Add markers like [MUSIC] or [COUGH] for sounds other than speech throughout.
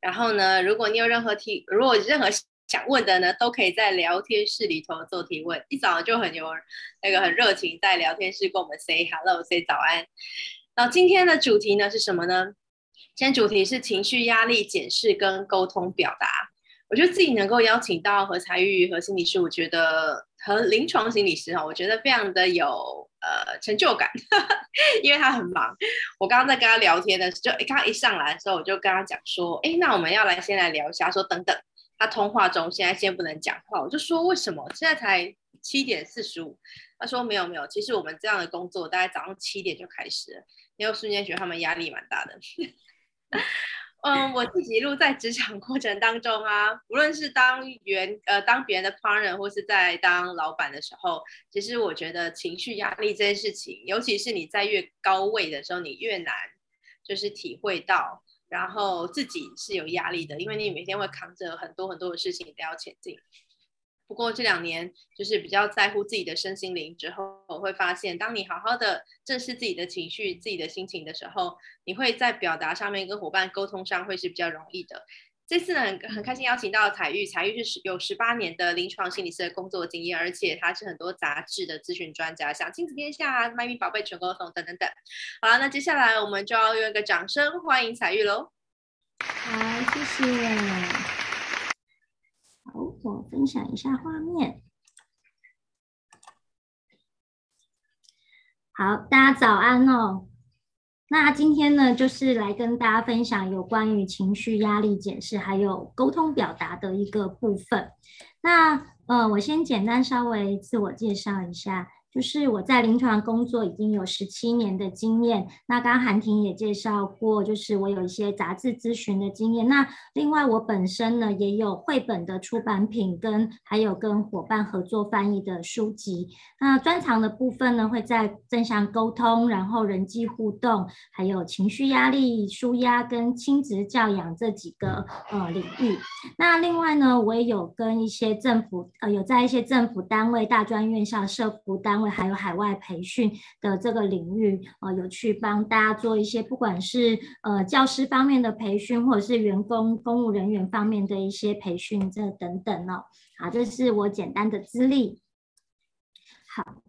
然后呢，如果你有任何提，如果任何想问的呢，都可以在聊天室里头做提问。一早就很有那个很热情，在聊天室跟我们 say hello，say 早安。那今天的主题呢是什么呢？今天主题是情绪压力检视跟沟通表达。我觉得自己能够邀请到何才玉和心理师，我觉得和临床心理师哈，我觉得非常的有呃成就感，[LAUGHS] 因为他很忙。我刚刚在跟他聊天的时候，就刚一上来的时候，我就跟他讲说，哎，那我们要来先来聊一下，说等等，他通话中现在先不能讲话，我就说为什么？现在才七点四十五。他说没有没有，其实我们这样的工作大概早上七点就开始了，因为瞬间觉得他们压力蛮大的。[LAUGHS] 嗯，我自己一路在职场过程当中啊，无论是当员呃当别人的 partner 或是在当老板的时候，其实我觉得情绪压力这件事情，尤其是你在越高位的时候，你越难就是体会到，然后自己是有压力的，因为你每天会扛着很多很多的事情都要前进。不过这两年就是比较在乎自己的身心灵之后，我会发现，当你好好的正视自己的情绪、自己的心情的时候，你会在表达上面跟伙伴沟通上会是比较容易的。这次呢，很很开心邀请到采玉，采玉是有十八年的临床心理师的工作经验，而且他是很多杂志的咨询专家，像亲子天下、麦咪宝贝、全沟通等等等。好了，那接下来我们就要用一个掌声欢迎采玉喽。好，谢谢。好，我分享一下画面。好，大家早安哦。那今天呢，就是来跟大家分享有关于情绪压力检视还有沟通表达的一个部分。那呃，我先简单稍微自我介绍一下。就是我在临床工作已经有十七年的经验。那刚刚韩婷也介绍过，就是我有一些杂志咨询的经验。那另外我本身呢也有绘本的出版品，跟还有跟伙伴合作翻译的书籍。那专长的部分呢会在正向沟通，然后人际互动，还有情绪压力纾压跟亲子教养这几个呃领域。那另外呢，我也有跟一些政府呃有在一些政府单位、大专院校、社福单。因为还有海外培训的这个领域，呃，有去帮大家做一些，不管是呃教师方面的培训，或者是员工公务人员方面的一些培训，这等等哦。好，这是我简单的资历。好。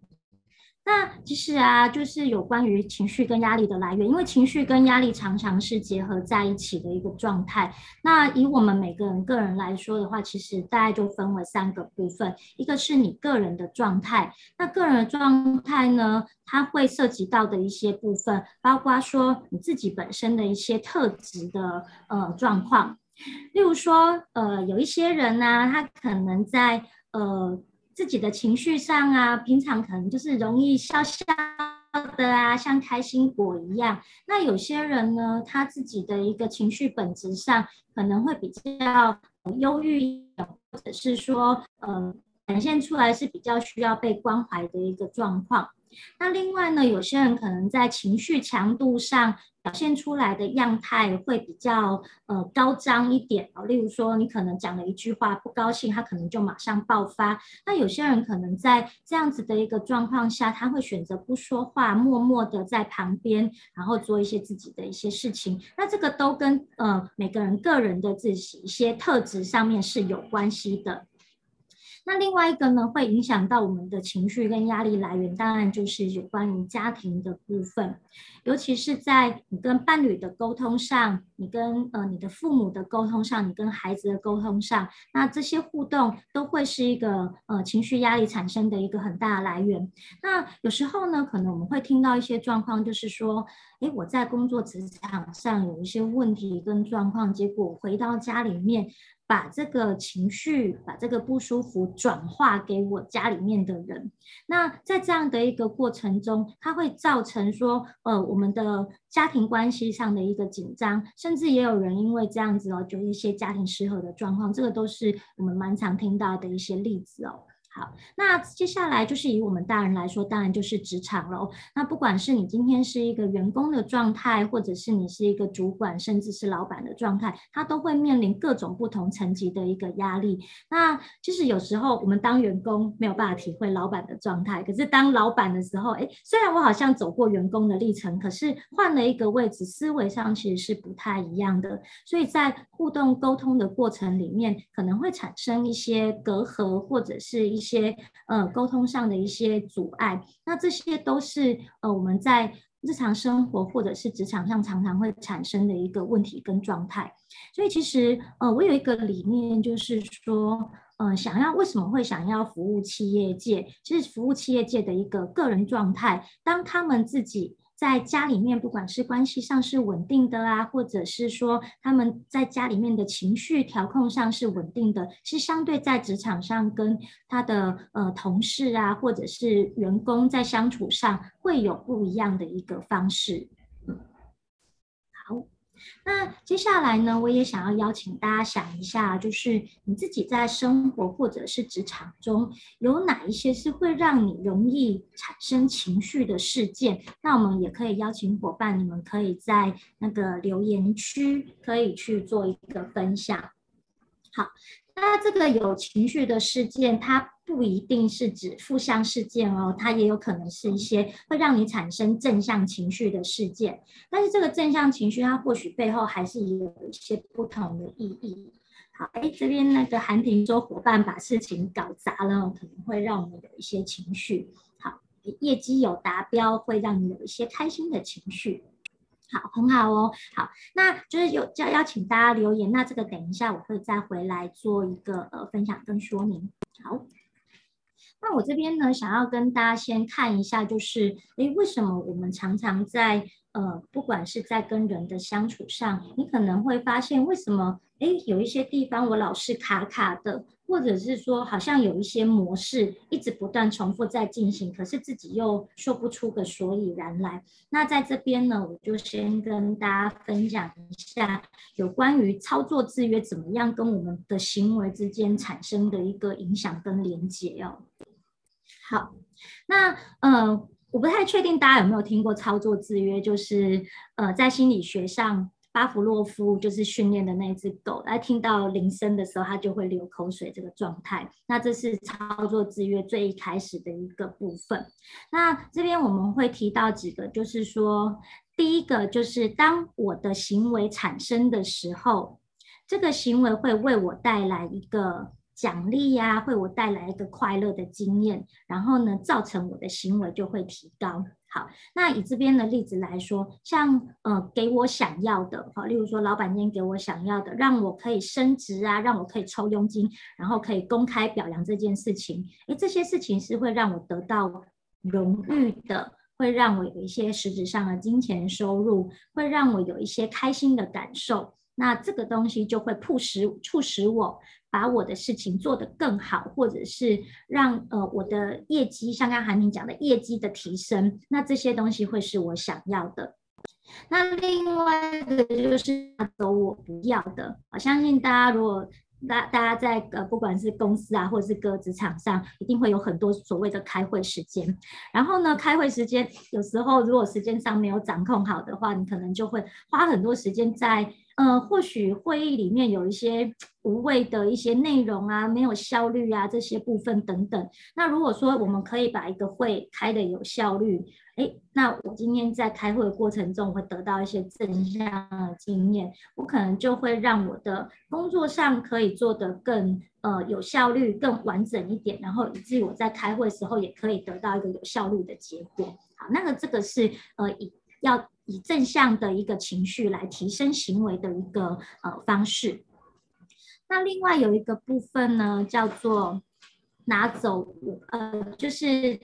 那其实啊，就是有关于情绪跟压力的来源，因为情绪跟压力常常是结合在一起的一个状态。那以我们每个人个人来说的话，其实大概就分为三个部分，一个是你个人的状态，那个人的状态呢，它会涉及到的一些部分，包括说你自己本身的一些特质的呃状况，例如说呃有一些人呢、啊，他可能在呃。自己的情绪上啊，平常可能就是容易笑笑的啊，像开心果一样。那有些人呢，他自己的一个情绪本质上可能会比较忧郁，或者是说，呃，展现出来是比较需要被关怀的一个状况。那另外呢，有些人可能在情绪强度上表现出来的样态会比较呃高张一点哦，例如说你可能讲了一句话不高兴，他可能就马上爆发。那有些人可能在这样子的一个状况下，他会选择不说话，默默的在旁边，然后做一些自己的一些事情。那这个都跟呃每个人个人的自己一些特质上面是有关系的。那另外一个呢，会影响到我们的情绪跟压力来源，当然就是有关于家庭的部分，尤其是在你跟伴侣的沟通上，你跟呃你的父母的沟通上，你跟孩子的沟通上，那这些互动都会是一个呃情绪压力产生的一个很大的来源。那有时候呢，可能我们会听到一些状况，就是说，诶，我在工作职场上有一些问题跟状况，结果回到家里面。把这个情绪，把这个不舒服转化给我家里面的人，那在这样的一个过程中，它会造成说，呃，我们的家庭关系上的一个紧张，甚至也有人因为这样子哦，就一些家庭失和的状况，这个都是我们蛮常听到的一些例子哦。好，那接下来就是以我们大人来说，当然就是职场喽。那不管是你今天是一个员工的状态，或者是你是一个主管，甚至是老板的状态，他都会面临各种不同层级的一个压力。那其实有时候我们当员工没有办法体会老板的状态，可是当老板的时候，哎，虽然我好像走过员工的历程，可是换了一个位置，思维上其实是不太一样的。所以在互动沟通的过程里面，可能会产生一些隔阂，或者是一。一些呃沟通上的一些阻碍，那这些都是呃我们在日常生活或者是职场上常常会产生的一个问题跟状态。所以其实呃我有一个理念，就是说呃想要为什么会想要服务企业界，其实服务企业界的一个个人状态，当他们自己。在家里面，不管是关系上是稳定的啊，或者是说他们在家里面的情绪调控上是稳定的，是相对在职场上跟他的呃同事啊，或者是员工在相处上会有不一样的一个方式。那接下来呢，我也想要邀请大家想一下，就是你自己在生活或者是职场中，有哪一些是会让你容易产生情绪的事件？那我们也可以邀请伙伴，你们可以在那个留言区可以去做一个分享。好，那这个有情绪的事件，它。不一定是指负向事件哦，它也有可能是一些会让你产生正向情绪的事件。但是这个正向情绪，它或许背后还是有一些不同的意义。好，哎，这边那个韩婷说，伙伴把事情搞砸了，可能会让我们有一些情绪。好，业绩有达标，会让你有一些开心的情绪。好，很好哦。好，那就是有要邀请大家留言，那这个等一下我会再回来做一个呃分享跟说明。好。那我这边呢，想要跟大家先看一下，就是，诶，为什么我们常常在呃，不管是在跟人的相处上，你可能会发现，为什么，诶，有一些地方我老是卡卡的，或者是说，好像有一些模式一直不断重复在进行，可是自己又说不出个所以然来。那在这边呢，我就先跟大家分享一下，有关于操作制约怎么样跟我们的行为之间产生的一个影响跟连结哦。好，那呃，我不太确定大家有没有听过操作制约，就是呃，在心理学上，巴甫洛夫就是训练的那只狗，它听到铃声的时候，它就会流口水这个状态。那这是操作制约最一开始的一个部分。那这边我们会提到几个，就是说，第一个就是当我的行为产生的时候，这个行为会为我带来一个。奖励呀、啊，会我带来一个快乐的经验，然后呢，造成我的行为就会提高。好，那以这边的例子来说，像呃，给我想要的，好，例如说，老板今天给我想要的，让我可以升职啊，让我可以抽佣金，然后可以公开表扬这件事情，诶，这些事情是会让我得到荣誉的，会让我有一些实质上的金钱收入，会让我有一些开心的感受。那这个东西就会促使促使我把我的事情做得更好，或者是让呃我的业绩，像刚刚韩婷讲的业绩的提升，那这些东西会是我想要的。那另外一个就是走我不要的，我相信大家如果。大大家在呃，不管是公司啊，或者是各职场上，一定会有很多所谓的开会时间。然后呢，开会时间有时候如果时间上没有掌控好的话，你可能就会花很多时间在呃，或许会议里面有一些无谓的一些内容啊，没有效率啊，这些部分等等。那如果说我们可以把一个会开得有效率。诶，那我今天在开会的过程中会得到一些正向的经验，我可能就会让我的工作上可以做得更呃有效率、更完整一点，然后以至于我在开会的时候也可以得到一个有效率的结果。好，那个这个是呃以要以正向的一个情绪来提升行为的一个呃方式。那另外有一个部分呢，叫做拿走呃就是。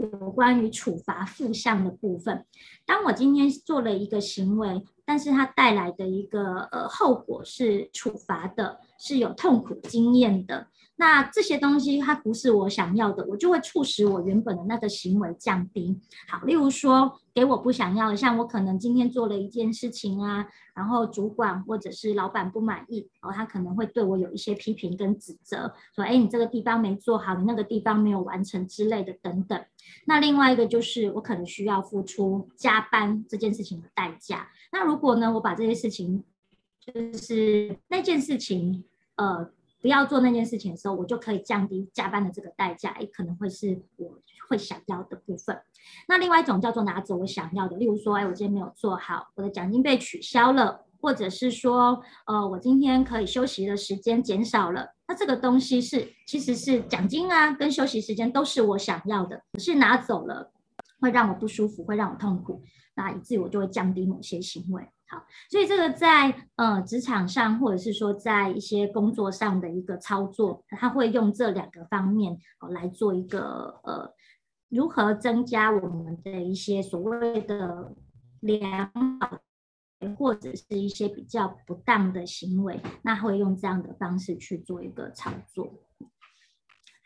有关于处罚负向的部分，当我今天做了一个行为，但是它带来的一个呃后果是处罚的，是有痛苦经验的。那这些东西它不是我想要的，我就会促使我原本的那个行为降低。好，例如说给我不想要的，像我可能今天做了一件事情啊，然后主管或者是老板不满意，哦，他可能会对我有一些批评跟指责，说，哎，你这个地方没做好，你那个地方没有完成之类的等等。那另外一个就是我可能需要付出加班这件事情的代价。那如果呢，我把这些事情，就是那件事情，呃。不要做那件事情的时候，我就可以降低加班的这个代价，也可能会是我会想要的部分。那另外一种叫做拿走我想要的，例如说，哎，我今天没有做好，我的奖金被取消了，或者是说，呃，我今天可以休息的时间减少了。那这个东西是其实是奖金啊，跟休息时间都是我想要的，可是拿走了会让我不舒服，会让我痛苦，那以至于我就会降低某些行为。好，所以这个在呃职场上，或者是说在一些工作上的一个操作，他会用这两个方面哦来做一个呃如何增加我们的一些所谓的良好，或者是一些比较不当的行为，那会用这样的方式去做一个操作。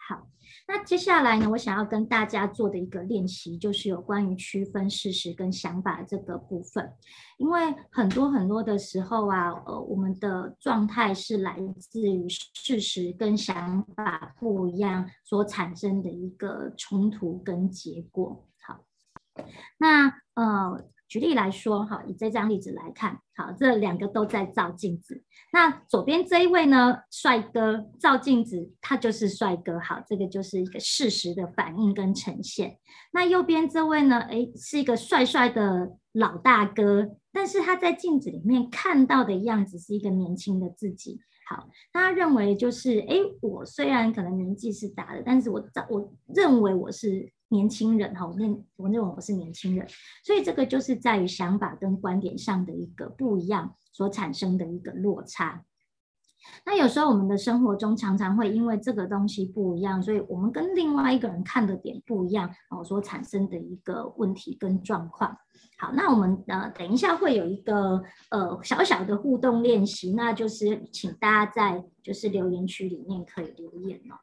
好。那接下来呢，我想要跟大家做的一个练习，就是有关于区分事实跟想法这个部分。因为很多很多的时候啊，呃，我们的状态是来自于事实跟想法不一样所产生的一个冲突跟结果。好，那呃。举例来说，哈，以这张例子来看，好，这两个都在照镜子。那左边这一位呢，帅哥照镜子，他就是帅哥，好，这个就是一个事实的反应跟呈现。那右边这位呢，哎，是一个帅帅的老大哥，但是他在镜子里面看到的样子是一个年轻的自己。好，他认为就是，哎，我虽然可能年纪是大的，但是我我认为我是。年轻人哈，我认我认为我是年轻人，所以这个就是在于想法跟观点上的一个不一样所产生的一个落差。那有时候我们的生活中常常会因为这个东西不一样，所以我们跟另外一个人看的点不一样哦，所产生的一个问题跟状况。好，那我们呃等一下会有一个呃小小的互动练习，那就是请大家在就是留言区里面可以留言哦。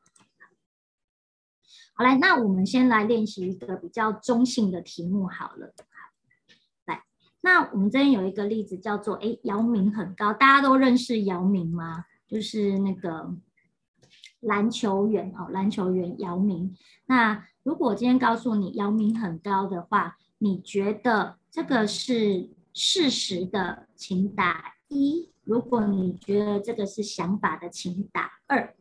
好，来，那我们先来练习一个比较中性的题目好了。来，那我们这边有一个例子叫做，哎，姚明很高，大家都认识姚明吗？就是那个篮球员哦，篮球员姚明。那如果今天告诉你姚明很高的话，你觉得这个是事实的，请打一；如果你觉得这个是想法的，请打二。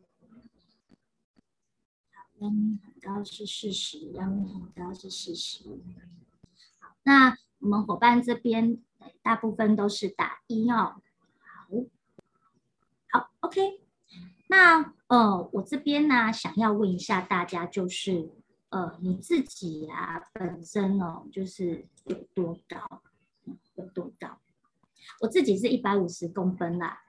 姚明很高是事实，姚明很高是事实。好，那我们伙伴这边大部分都是打一哦。好，好，OK。那呃，我这边呢，想要问一下大家，就是呃，你自己啊，本身哦，就是有多高？有多高？我自己是一百五十公分啦。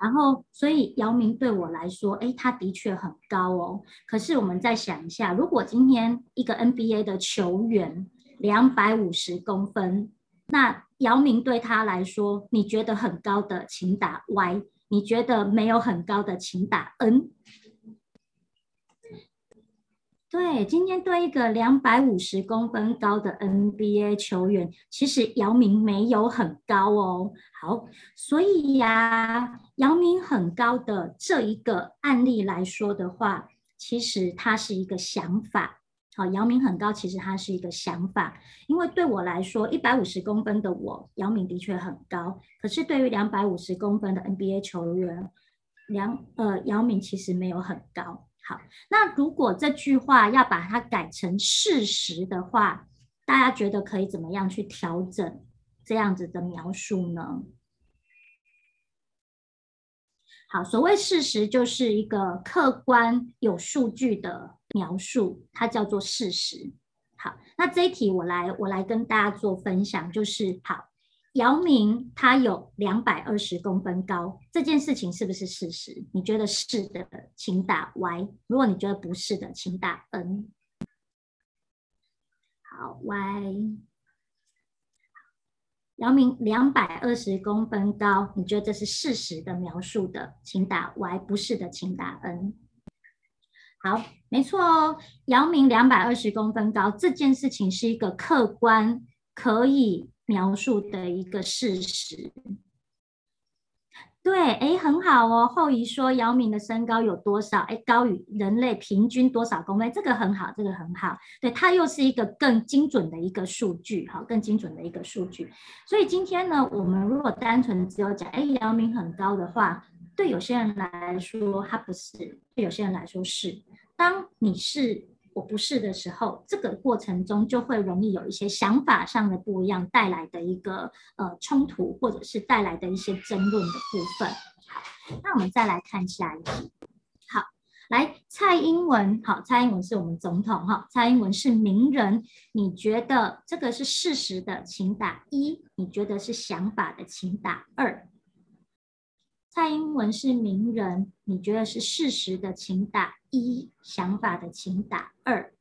然后，所以姚明对我来说，哎，他的确很高哦。可是我们再想一下，如果今天一个 NBA 的球员两百五十公分，那姚明对他来说，你觉得很高的，请打 Y；你觉得没有很高的，请打 N。对，今天对一个两百五十公分高的 NBA 球员，其实姚明没有很高哦。好，所以呀，姚明很高的这一个案例来说的话，其实它是一个想法。好，姚明很高，其实它是一个想法。因为对我来说，一百五十公分的我，姚明的确很高。可是对于两百五十公分的 NBA 球员，梁呃姚明其实没有很高。好，那如果这句话要把它改成事实的话，大家觉得可以怎么样去调整这样子的描述呢？好，所谓事实就是一个客观有数据的描述，它叫做事实。好，那这一题我来我来跟大家做分享，就是好。姚明他有两百二十公分高，这件事情是不是事实？你觉得是的，请打 Y；如果你觉得不是的，请打 N。好，Y。姚明两百二十公分高，你觉得这是事实的描述的，请打 Y；不是的，请打 N。好，没错哦。姚明两百二十公分高，这件事情是一个客观可以描述的一个事实。对，哎，很好哦。后移说姚明的身高有多少？哎，高于人类平均多少公分？这个很好，这个很好。对，它又是一个更精准的一个数据，哈，更精准的一个数据。所以今天呢，我们如果单纯只有讲，哎，姚明很高的话，对有些人来说他不是，对有些人来说是。当你是。我不是的时候，这个过程中就会容易有一些想法上的不一样带来的一个呃冲突，或者是带来的一些争论的部分。好，那我们再来看下一题。好，来蔡英文，好，蔡英文是我们总统哈，蔡英文是名人，你觉得这个是事实的，请打一；你觉得是想法的，请打二。蔡英文是名人，你觉得是事实的，请打一；想法的，请打二。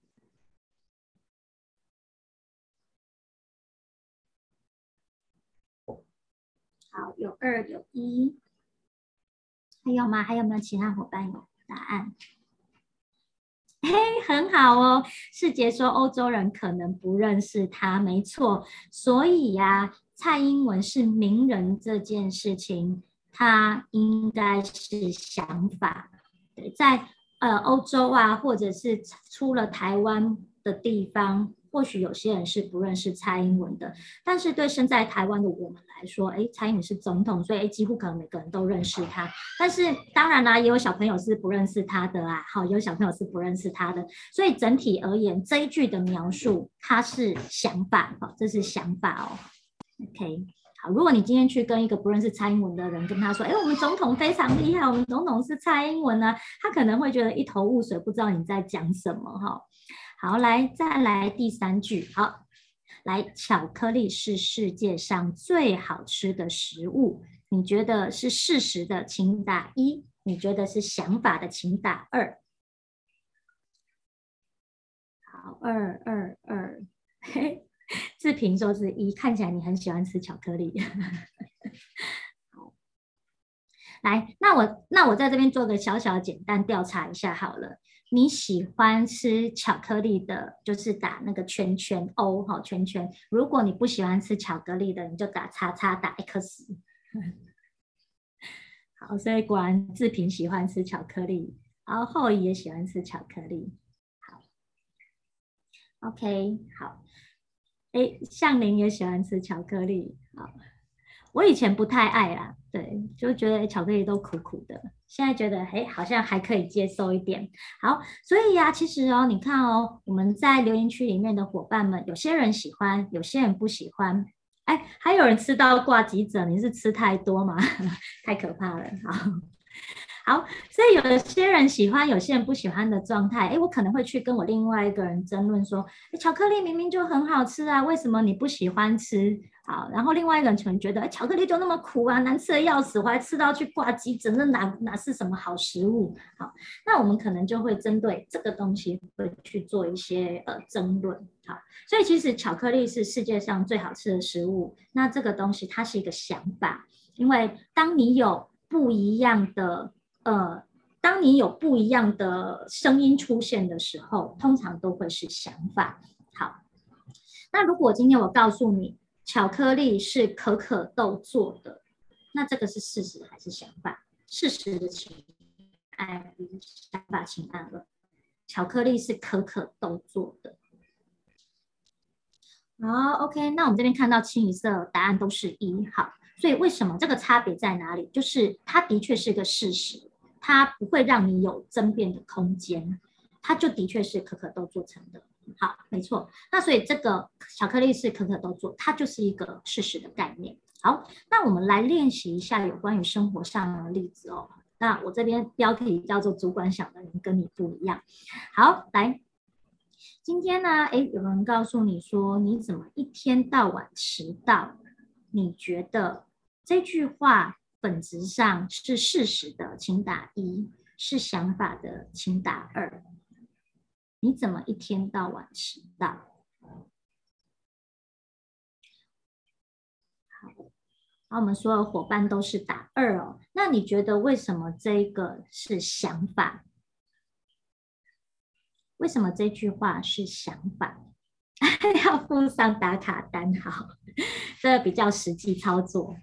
好，有二有一，还有吗？还有没有其他伙伴有答案？嘿，很好哦。世杰说欧洲人可能不认识他，没错。所以呀、啊，蔡英文是名人这件事情。他应该是想法，对，在呃欧洲啊，或者是出了台湾的地方，或许有些人是不认识蔡英文的。但是对身在台湾的我们来说，哎，蔡英文是总统，所以几乎可能每个人都认识他。但是当然啦，也有小朋友是不认识他的啊，好，有小朋友是不认识他的。所以整体而言，这一句的描述，它是想法，好，这是想法哦。OK。如果你今天去跟一个不认识蔡英文的人跟他说：“哎，我们总统非常厉害，我们总统是蔡英文呢。”他可能会觉得一头雾水，不知道你在讲什么哈。好，来再来第三句。好，来，巧克力是世界上最好吃的食物。你觉得是事实的，请打一；你觉得是想法的，请打二。好，二二二，嘿。志平说是一，看起来你很喜欢吃巧克力。好，来，那我那我在这边做个小小简单调查一下好了。你喜欢吃巧克力的，就是打那个圈圈 O 哈圈圈。如果你不喜欢吃巧克力的，你就打叉叉打 X。[LAUGHS] 好，所以果然志平喜欢吃巧克力，然后后羿也喜欢吃巧克力。好，OK，好。哎，向林也喜欢吃巧克力。好，我以前不太爱啦，对，就觉得巧克力都苦苦的。现在觉得，哎，好像还可以接受一点。好，所以呀，其实哦，你看哦，我们在留言区里面的伙伴们，有些人喜欢，有些人不喜欢。哎，还有人吃到挂急诊，你是吃太多吗？[LAUGHS] 太可怕了。好。好，所以有些人喜欢，有些人不喜欢的状态，哎，我可能会去跟我另外一个人争论说，巧克力明明就很好吃啊，为什么你不喜欢吃？好，然后另外一个人可能觉得，哎，巧克力就那么苦啊，难吃的要死，我还吃到去挂急诊，那哪哪是什么好食物？好，那我们可能就会针对这个东西会去做一些呃争论。好，所以其实巧克力是世界上最好吃的食物，那这个东西它是一个想法，因为当你有不一样的。呃，当你有不一样的声音出现的时候，通常都会是想法。好，那如果今天我告诉你巧克力是可可豆做的，那这个是事实还是想法？事实的请按一，想法请按二。巧克力是可可豆做的。好，OK，那我们这边看到清一色答案都是一。好，所以为什么这个差别在哪里？就是它的确是个事实。它不会让你有争辩的空间，它就的确是可可豆做成的。好，没错。那所以这个巧克力是可可豆做，它就是一个事实的概念。好，那我们来练习一下有关于生活上的例子哦。那我这边标题叫做“主管想的人跟你不一样”。好，来，今天呢，诶，有人告诉你说你怎么一天到晚迟到？你觉得这句话？本质上是事实的，请打一；是想法的，请打二。你怎么一天到晚迟到？好，那我们所有伙伴都是打二哦。那你觉得为什么这个是想法？为什么这句话是想法？[LAUGHS] 要附上打卡单，好，这个比较实际操作。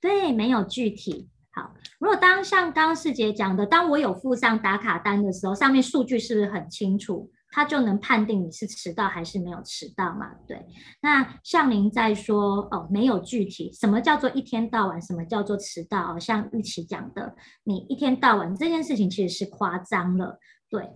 对，没有具体。好，如果当像刚刚世杰讲的，当我有附上打卡单的时候，上面数据是不是很清楚？他就能判定你是迟到还是没有迟到嘛？对。那像您在说哦，没有具体，什么叫做一天到晚？什么叫做迟到？像玉琪讲的，你一天到晚这件事情其实是夸张了。对，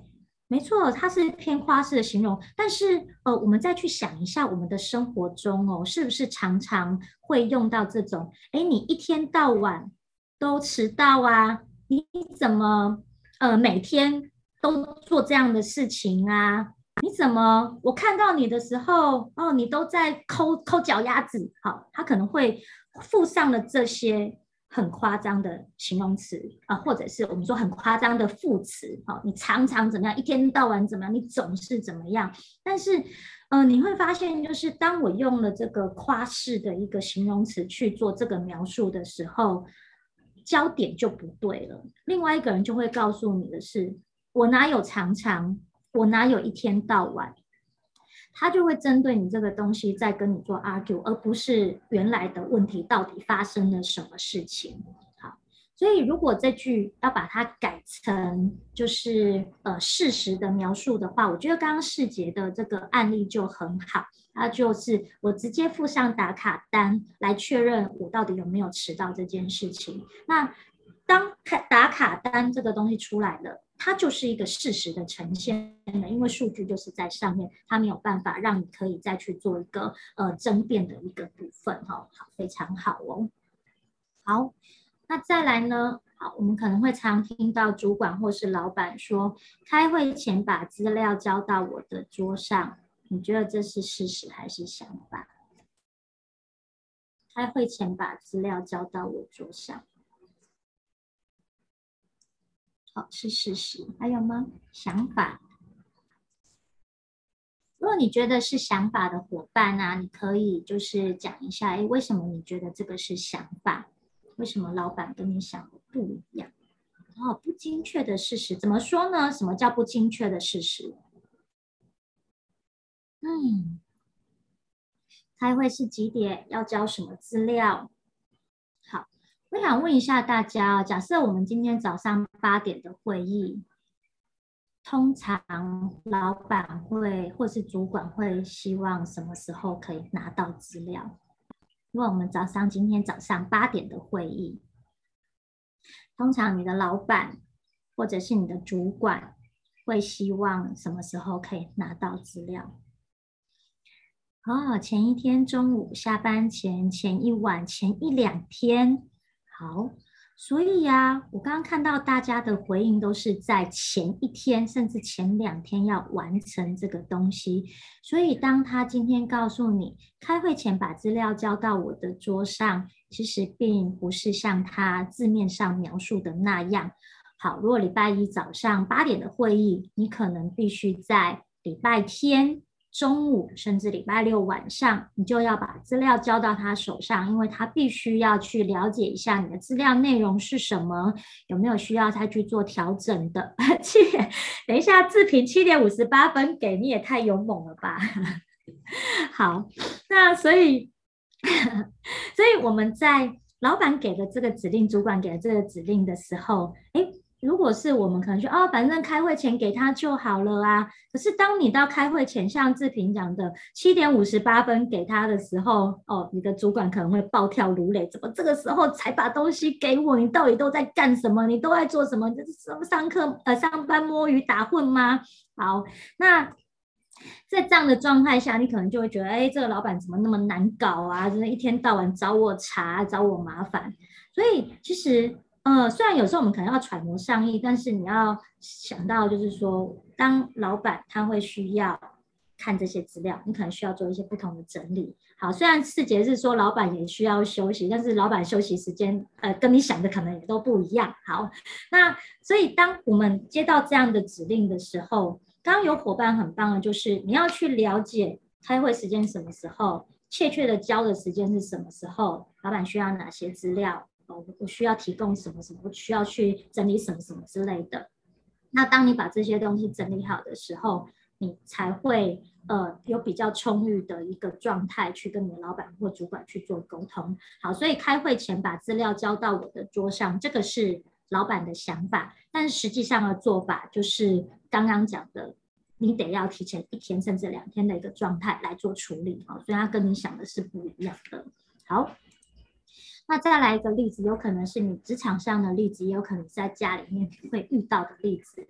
没错，它是偏夸式的形容。但是呃，我们再去想一下，我们的生活中哦，是不是常常会用到这种？哎，你一天到晚都迟到啊？你怎么呃每天？都做这样的事情啊？你怎么？我看到你的时候，哦，你都在抠抠脚丫子。好，他可能会附上了这些很夸张的形容词啊，或者是我们说很夸张的副词。好，你常常怎么样？一天到晚怎么样？你总是怎么样？但是，呃，你会发现，就是当我用了这个夸式的一个形容词去做这个描述的时候，焦点就不对了。另外一个人就会告诉你的是。我哪有常常，我哪有一天到晚，他就会针对你这个东西在跟你做 argue，而不是原来的问题到底发生了什么事情。好，所以如果这句要把它改成就是呃事实的描述的话，我觉得刚刚世杰的这个案例就很好，他就是我直接附上打卡单来确认我到底有没有迟到这件事情。那当打卡单这个东西出来了。它就是一个事实的呈现的，因为数据就是在上面，它没有办法让你可以再去做一个呃争辩的一个部分哈。好，非常好哦。好，那再来呢？好，我们可能会常听到主管或是老板说，开会前把资料交到我的桌上，你觉得这是事实还是想法？开会前把资料交到我桌上。好，是事实。还有吗？想法。如果你觉得是想法的伙伴啊，你可以就是讲一下，哎，为什么你觉得这个是想法？为什么老板跟你想的不一样？哦，不精确的事实，怎么说呢？什么叫不精确的事实？嗯，开会是几点？要交什么资料？我想问一下大家，假设我们今天早上八点的会议，通常老板会或是主管会希望什么时候可以拿到资料？因为我们早上今天早上八点的会议，通常你的老板或者是你的主管会希望什么时候可以拿到资料？哦，前一天中午下班前、前一晚、前一两天。好，所以呀、我刚刚看到大家的回应都是在前一天，甚至前两天要完成这个东西。所以，当他今天告诉你开会前把资料交到我的桌上，其实并不是像他字面上描述的那样。好，如果礼拜一早上八点的会议，你可能必须在礼拜天。中午甚至礼拜六晚上，你就要把资料交到他手上，因为他必须要去了解一下你的资料内容是什么，有没有需要他去做调整的。[LAUGHS] 七点，等一下，自评七点五十八分给你也太勇猛了吧？[LAUGHS] 好，那所以，[LAUGHS] 所以我们在老板给的这个指令，主管给的这个指令的时候，诶。如果是我们可能说哦，反正开会前给他就好了啊。可是当你到开会前，像志平讲的七点五十八分给他的时候，哦，你的主管可能会暴跳如雷，怎么这个时候才把东西给我？你到底都在干什么？你都在做什么？就是上课呃上班摸鱼打混吗？好，那在这样的状态下，你可能就会觉得，哎，这个老板怎么那么难搞啊？真的一天到晚找我茬，找我麻烦。所以其实。呃，虽然有时候我们可能要揣摩上意，但是你要想到，就是说，当老板他会需要看这些资料，你可能需要做一些不同的整理。好，虽然四节是说老板也需要休息，但是老板休息时间，呃，跟你想的可能也都不一样。好，那所以当我们接到这样的指令的时候，刚刚有伙伴很棒的，就是你要去了解开会时间什么时候，确切的交的时间是什么时候，老板需要哪些资料。哦，我需要提供什么什么，我需要去整理什么什么之类的。那当你把这些东西整理好的时候，你才会呃有比较充裕的一个状态去跟你的老板或主管去做沟通。好，所以开会前把资料交到我的桌上，这个是老板的想法，但实际上的做法就是刚刚讲的，你得要提前一天甚至两天的一个状态来做处理。好，所以他跟你想的是不一样的。好。那再来一个例子，有可能是你职场上的例子，也有可能在家里面会遇到的例子。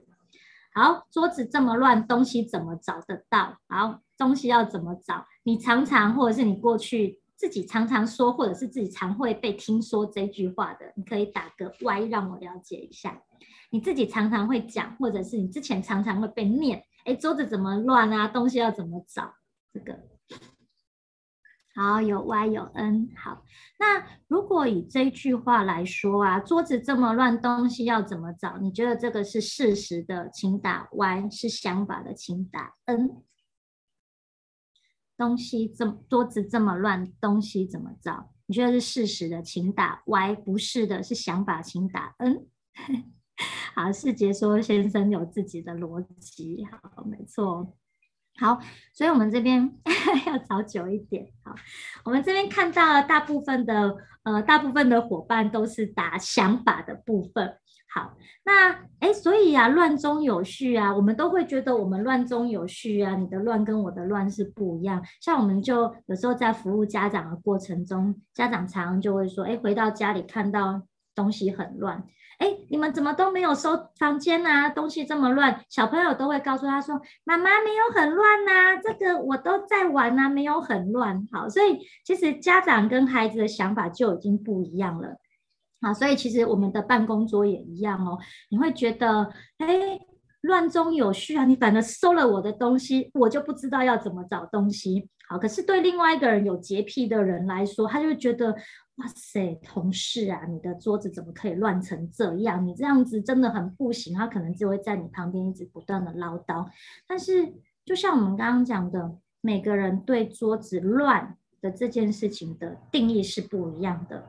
好，桌子这么乱，东西怎么找得到？好，东西要怎么找？你常常或者是你过去自己常常说，或者是自己常会被听说这句话的，你可以打个 Y 让我了解一下。你自己常常会讲，或者是你之前常常会被念，哎，桌子怎么乱啊？东西要怎么找？这个。好，有 Y 有 N。好，那如果以这句话来说啊，桌子这么乱，东西要怎么找？你觉得这个是事实的，请打 Y；是想法的，请打 N。东西这么桌子这么乱，东西怎么找？你觉得是事实的，请打 Y；不是的，是想法，请打 N。[LAUGHS] 好，世杰说先生有自己的逻辑，好，没错。好，所以我们这边 [LAUGHS] 要找久一点。好，我们这边看到大部分的呃，大部分的伙伴都是打想法的部分。好，那哎，所以啊，乱中有序啊，我们都会觉得我们乱中有序啊，你的乱跟我的乱是不一样。像我们就有时候在服务家长的过程中，家长常常就会说，哎，回到家里看到东西很乱。哎，你们怎么都没有收房间啊？东西这么乱，小朋友都会告诉他说：“妈妈没有很乱呐，这个我都在玩呐，没有很乱。”好，所以其实家长跟孩子的想法就已经不一样了。好，所以其实我们的办公桌也一样哦。你会觉得，哎，乱中有序啊，你反而收了我的东西，我就不知道要怎么找东西。好，可是对另外一个人有洁癖的人来说，他就觉得。哇塞，同事啊，你的桌子怎么可以乱成这样？你这样子真的很不行。他可能就会在你旁边一直不断的唠叨。但是，就像我们刚刚讲的，每个人对桌子乱的这件事情的定义是不一样的，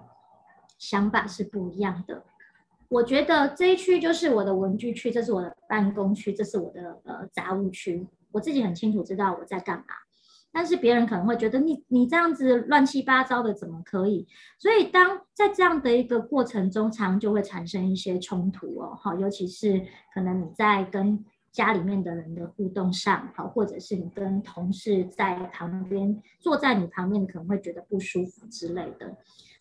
想法是不一样的。我觉得这一区就是我的文具区，这是我的办公区，这是我的呃杂物区。我自己很清楚知道我在干嘛。但是别人可能会觉得你你这样子乱七八糟的怎么可以？所以当在这样的一个过程中，常常就会产生一些冲突哦，哈，尤其是可能你在跟家里面的人的互动上，好，或者是你跟同事在旁边坐在你旁边，可能会觉得不舒服之类的，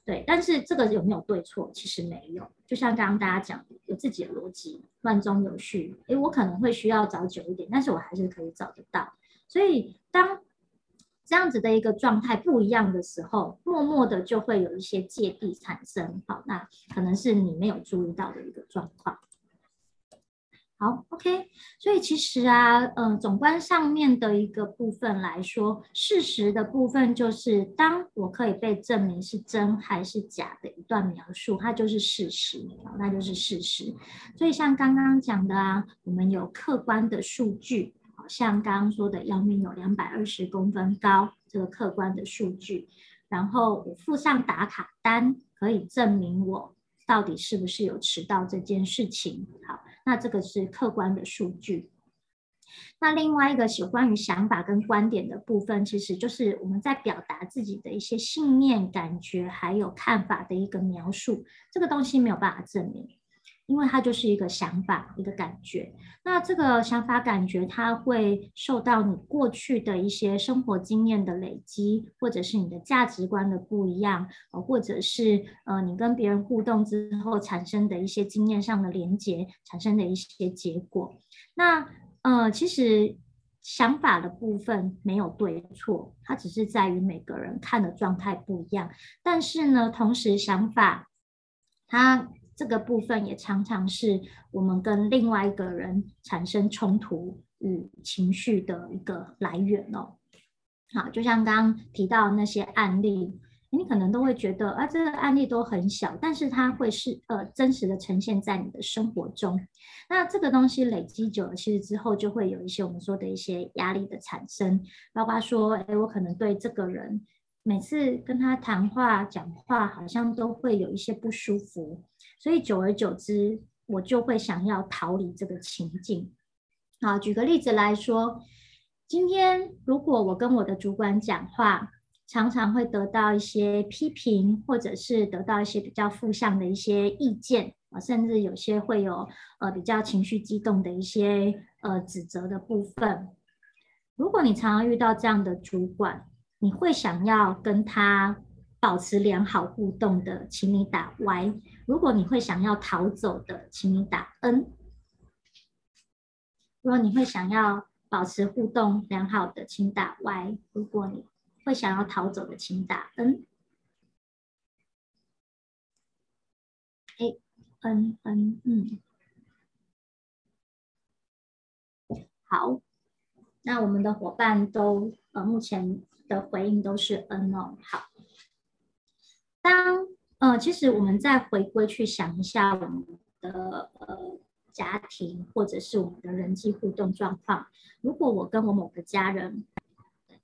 对。但是这个有没有对错？其实没有，就像刚刚大家讲的，有自己的逻辑，乱中有序。诶，我可能会需要找久一点，但是我还是可以找得到。所以当这样子的一个状态不一样的时候，默默的就会有一些芥蒂产生。好，那可能是你没有注意到的一个状况。好，OK。所以其实啊，嗯、呃，总观上面的一个部分来说，事实的部分就是，当我可以被证明是真还是假的一段描述，它就是事实，那就是事实。所以像刚刚讲的啊，我们有客观的数据。像刚刚说的，姚明有两百二十公分高，这个客观的数据，然后我附上打卡单，可以证明我到底是不是有迟到这件事情。好，那这个是客观的数据。那另外一个是关于想法跟观点的部分，其实就是我们在表达自己的一些信念、感觉还有看法的一个描述。这个东西没有办法证明。因为它就是一个想法，一个感觉。那这个想法、感觉，它会受到你过去的一些生活经验的累积，或者是你的价值观的不一样，呃，或者是呃，你跟别人互动之后产生的一些经验上的连接，产生的一些结果。那呃，其实想法的部分没有对错，它只是在于每个人看的状态不一样。但是呢，同时想法它。这个部分也常常是我们跟另外一个人产生冲突与情绪的一个来源哦。好，就像刚刚提到那些案例，你可能都会觉得啊，这个案例都很小，但是它会是呃真实的呈现在你的生活中。那这个东西累积久了，其实之后就会有一些我们说的一些压力的产生，包括说，哎，我可能对这个人每次跟他谈话讲话，好像都会有一些不舒服。所以久而久之，我就会想要逃离这个情境。好，举个例子来说，今天如果我跟我的主管讲话，常常会得到一些批评，或者是得到一些比较负向的一些意见啊，甚至有些会有呃比较情绪激动的一些呃指责的部分。如果你常常遇到这样的主管，你会想要跟他保持良好互动的，请你打 Y；如果你会想要逃走的，请你打 N。如果你会想要保持互动良好的，请打 Y；如果你会想要逃走的，请打 N。哎，N N，嗯，好，那我们的伙伴都呃，目前的回应都是 N 哦。好，当呃，其实我们再回归去想一下我们的呃家庭或者是我们的人际互动状况，如果我跟我某个家人。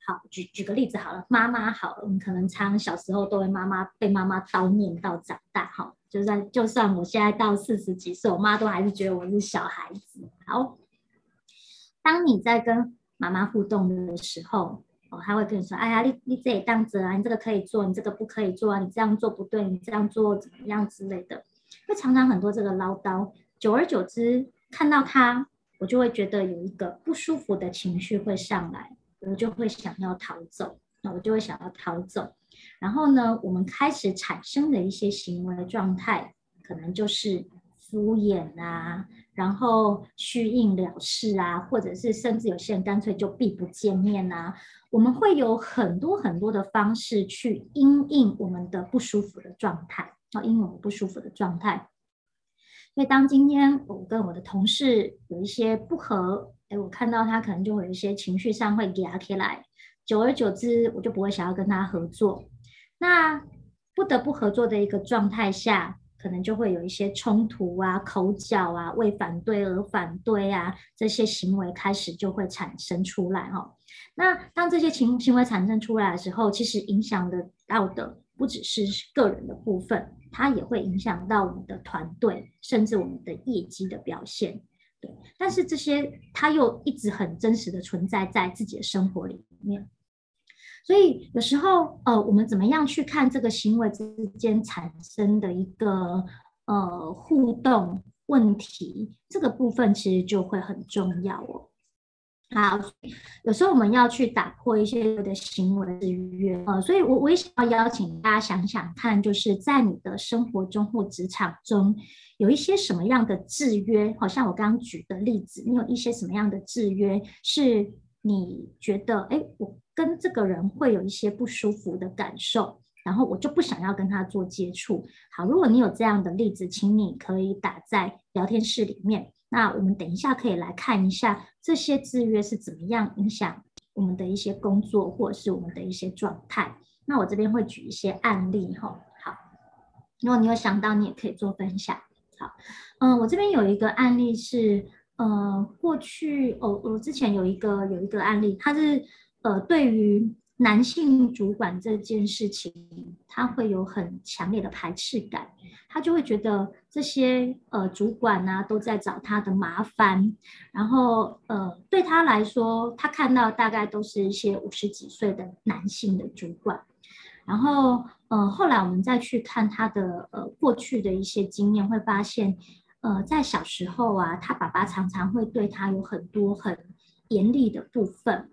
好，举举个例子好了，妈妈好了，我们可能常小时候都会妈妈被妈妈叨念到长大，哈，就算就算我现在到四十几岁，我妈都还是觉得我是小孩子。好，当你在跟妈妈互动的时候，哦，他会跟你说，哎呀，你你这样子啊，你这个可以做，你这个不可以做啊，你这样做不对，你这样做怎么样之类的，会常常很多这个唠叨，久而久之，看到他，我就会觉得有一个不舒服的情绪会上来。我就会想要逃走，那我就会想要逃走。然后呢，我们开始产生的一些行为状态，可能就是敷衍啊，然后虚应了事啊，或者是甚至有些人干脆就避不见面啊。我们会有很多很多的方式去因应我们的不舒服的状态，啊，因为我们不舒服的状态。所以当今天我跟我的同事有一些不合。哎，我看到他可能就会有一些情绪上会压起来，久而久之，我就不会想要跟他合作。那不得不合作的一个状态下，可能就会有一些冲突啊、口角啊、为反对而反对啊，这些行为开始就会产生出来哈。那当这些情行为产生出来的时候，其实影响的到的不只是个人的部分，它也会影响到我们的团队，甚至我们的业绩的表现。对，但是这些它又一直很真实的存在在自己的生活里面，所以有时候呃，我们怎么样去看这个行为之间产生的一个呃互动问题，这个部分其实就会很重要哦。好，有时候我们要去打破一些的行为制约，呃，所以我我也想要邀请大家想想看，就是在你的生活中或职场中，有一些什么样的制约？好像我刚刚举的例子，你有一些什么样的制约，是你觉得，哎，我跟这个人会有一些不舒服的感受，然后我就不想要跟他做接触。好，如果你有这样的例子，请你可以打在聊天室里面。那我们等一下可以来看一下这些制约是怎么样影响我们的一些工作或者是我们的一些状态。那我这边会举一些案例哈。好，如果你有想到，你也可以做分享。好，嗯，我这边有一个案例是，呃，过去哦，我之前有一个有一个案例，他是呃，对于男性主管这件事情，他会有很强烈的排斥感，他就会觉得这些呃主管呢、啊、都在找他的麻烦，然后呃对他来说，他看到大概都是一些五十几岁的男性的主管，然后呃后来我们再去看他的呃过去的一些经验，会发现呃在小时候啊，他爸爸常常会对他有很多很严厉的部分，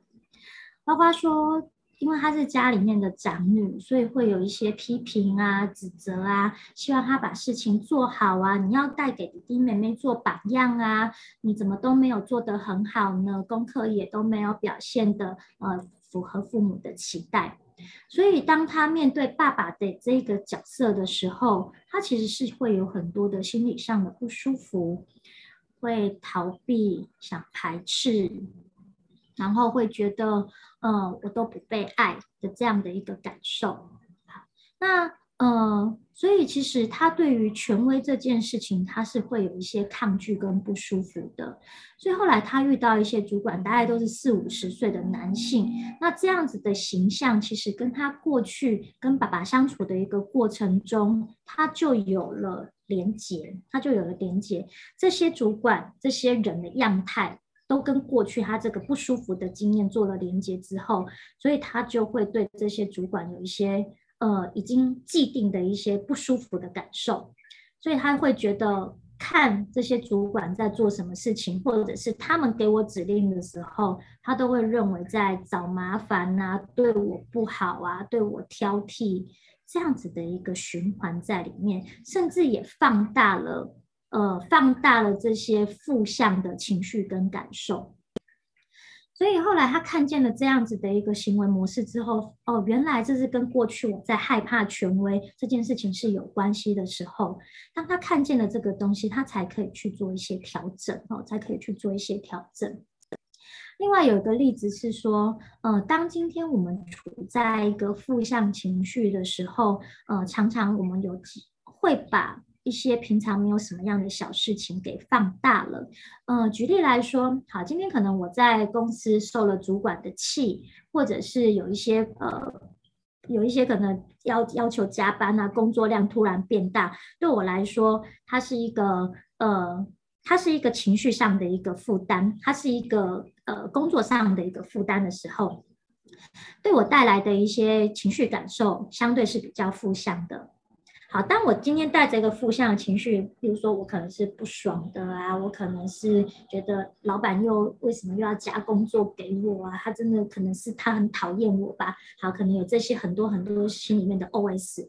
包括说。因为她是家里面的长女，所以会有一些批评啊、指责啊，希望她把事情做好啊。你要带给弟弟妹妹做榜样啊，你怎么都没有做得很好呢？功课也都没有表现得呃符合父母的期待。所以当他面对爸爸的这个角色的时候，他其实是会有很多的心理上的不舒服，会逃避、想排斥。然后会觉得，呃，我都不被爱的这样的一个感受。那呃，所以其实他对于权威这件事情，他是会有一些抗拒跟不舒服的。所以后来他遇到一些主管，大概都是四五十岁的男性，那这样子的形象，其实跟他过去跟爸爸相处的一个过程中，他就有了连结，他就有了连结。这些主管这些人的样态。都跟过去他这个不舒服的经验做了连接之后，所以他就会对这些主管有一些呃已经既定的一些不舒服的感受，所以他会觉得。看这些主管在做什么事情，或者是他们给我指令的时候，他都会认为在找麻烦啊，对我不好啊，对我挑剔，这样子的一个循环在里面，甚至也放大了，呃，放大了这些负向的情绪跟感受。所以后来他看见了这样子的一个行为模式之后，哦，原来这是跟过去我在害怕权威这件事情是有关系的时候，当他看见了这个东西，他才可以去做一些调整，哦，才可以去做一些调整。另外有一个例子是说，呃，当今天我们处在一个负向情绪的时候，呃，常常我们有几会把。一些平常没有什么样的小事情给放大了，呃，举例来说，好，今天可能我在公司受了主管的气，或者是有一些呃，有一些可能要要求加班啊，工作量突然变大，对我来说，它是一个呃，它是一个情绪上的一个负担，它是一个呃工作上的一个负担的时候，对我带来的一些情绪感受，相对是比较负向的。好，当我今天带着一个负向的情绪，比如说我可能是不爽的啊，我可能是觉得老板又为什么又要加工作给我啊？他真的可能是他很讨厌我吧？好，可能有这些很多很多心里面的 OS。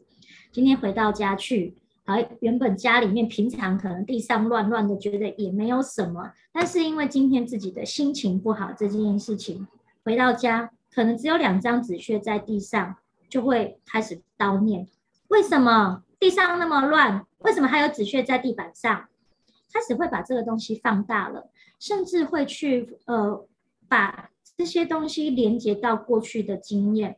今天回到家去，好，原本家里面平常可能地上乱乱的，觉得也没有什么，但是因为今天自己的心情不好这件事情，回到家可能只有两张纸屑在地上，就会开始叨念，为什么？地上那么乱，为什么还有纸屑在地板上？开始会把这个东西放大了，甚至会去呃把这些东西连接到过去的经验。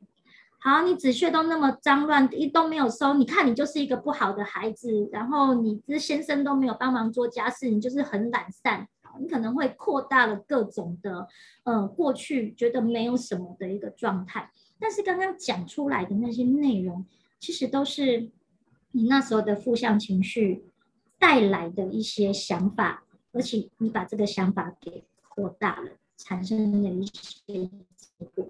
好，你纸屑都那么脏乱，一都没有收，你看你就是一个不好的孩子。然后你这先生都没有帮忙做家事，你就是很懒散。你可能会扩大了各种的呃过去觉得没有什么的一个状态。但是刚刚讲出来的那些内容，其实都是。你那时候的负向情绪带来的一些想法，而且你把这个想法给扩大了，产生了一些结果。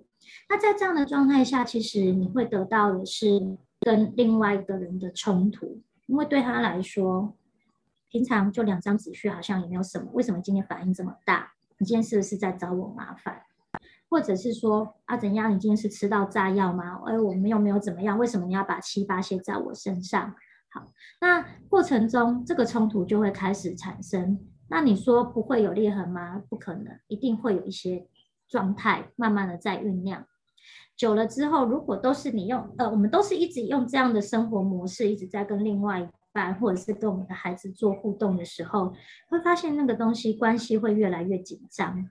那在这样的状态下，其实你会得到的是跟另外一个人的冲突，因为对他来说，平常就两张纸屑好像也没有什么，为什么今天反应这么大？你今天是不是在找我麻烦？或者是说啊，怎样？你今天是吃到炸药吗？哎，我们又没有怎么样，为什么你要把七八泄在我身上？好，那过程中这个冲突就会开始产生。那你说不会有裂痕吗？不可能，一定会有一些状态慢慢的在酝酿。久了之后，如果都是你用，呃，我们都是一直用这样的生活模式，一直在跟另外一半或者是跟我们的孩子做互动的时候，会发现那个东西关系会越来越紧张。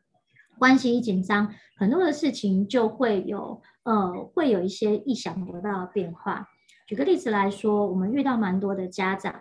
关系一紧张，很多的事情就会有呃，会有一些意想不到的变化。举个例子来说，我们遇到蛮多的家长，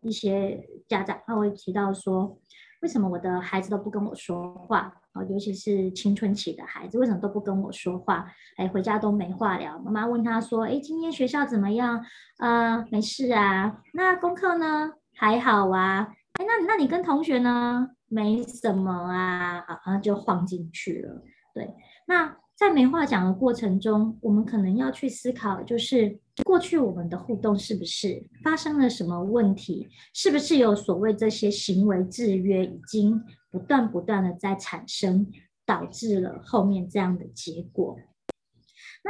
一些家长他会提到说，为什么我的孩子都不跟我说话？尤其是青春期的孩子，为什么都不跟我说话？哎，回家都没话聊。妈妈问他说，哎，今天学校怎么样？啊，没事啊。那功课呢？还好啊。哎，那那你跟同学呢？没什么啊，啊，就晃进去了。对，那在没话讲的过程中，我们可能要去思考，就是过去我们的互动是不是发生了什么问题？是不是有所谓这些行为制约已经不断不断的在产生，导致了后面这样的结果？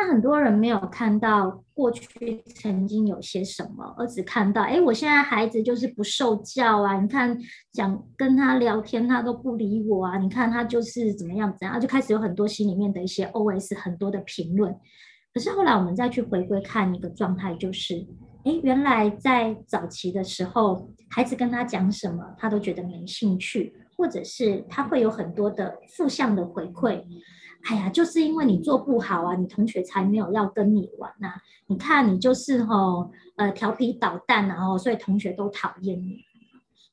那很多人没有看到过去曾经有些什么，而只看到，哎，我现在孩子就是不受教啊！你看，讲跟他聊天，他都不理我啊！你看他就是怎么样怎样，就开始有很多心里面的一些 OS，很多的评论。可是后来我们再去回归看一个状态，就是，哎，原来在早期的时候，孩子跟他讲什么，他都觉得没兴趣，或者是他会有很多的负向的回馈。哎呀，就是因为你做不好啊，你同学才没有要跟你玩呐、你看你就是吼，呃，调皮捣蛋然后，所以同学都讨厌你。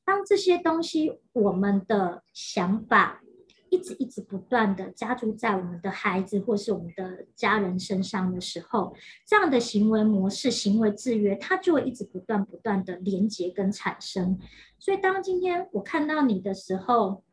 当这些东西，我们的想法一直一直不断的加注在我们的孩子或是我们的家人身上的时候，这样的行为模式、行为制约，它就会一直不断不断的连接跟产生。所以，当今天我看到你的时候，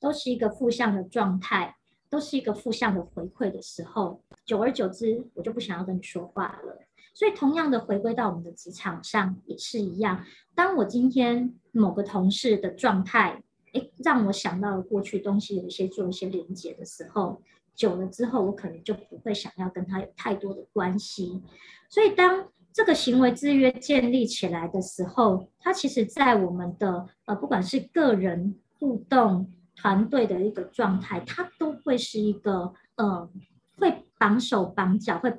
都是一个负向的状态，都是一个负向的回馈的时候，久而久之，我就不想要跟你说话了。所以，同样的回归到我们的职场上也是一样。当我今天某个同事的状态，诶，让我想到了过去东西有一些做一些连结的时候，久了之后，我可能就不会想要跟他有太多的关系。所以，当这个行为制约建立起来的时候，它其实在我们的呃，不管是个人互动、团队的一个状态，它都会是一个呃，会绑手绑脚，会。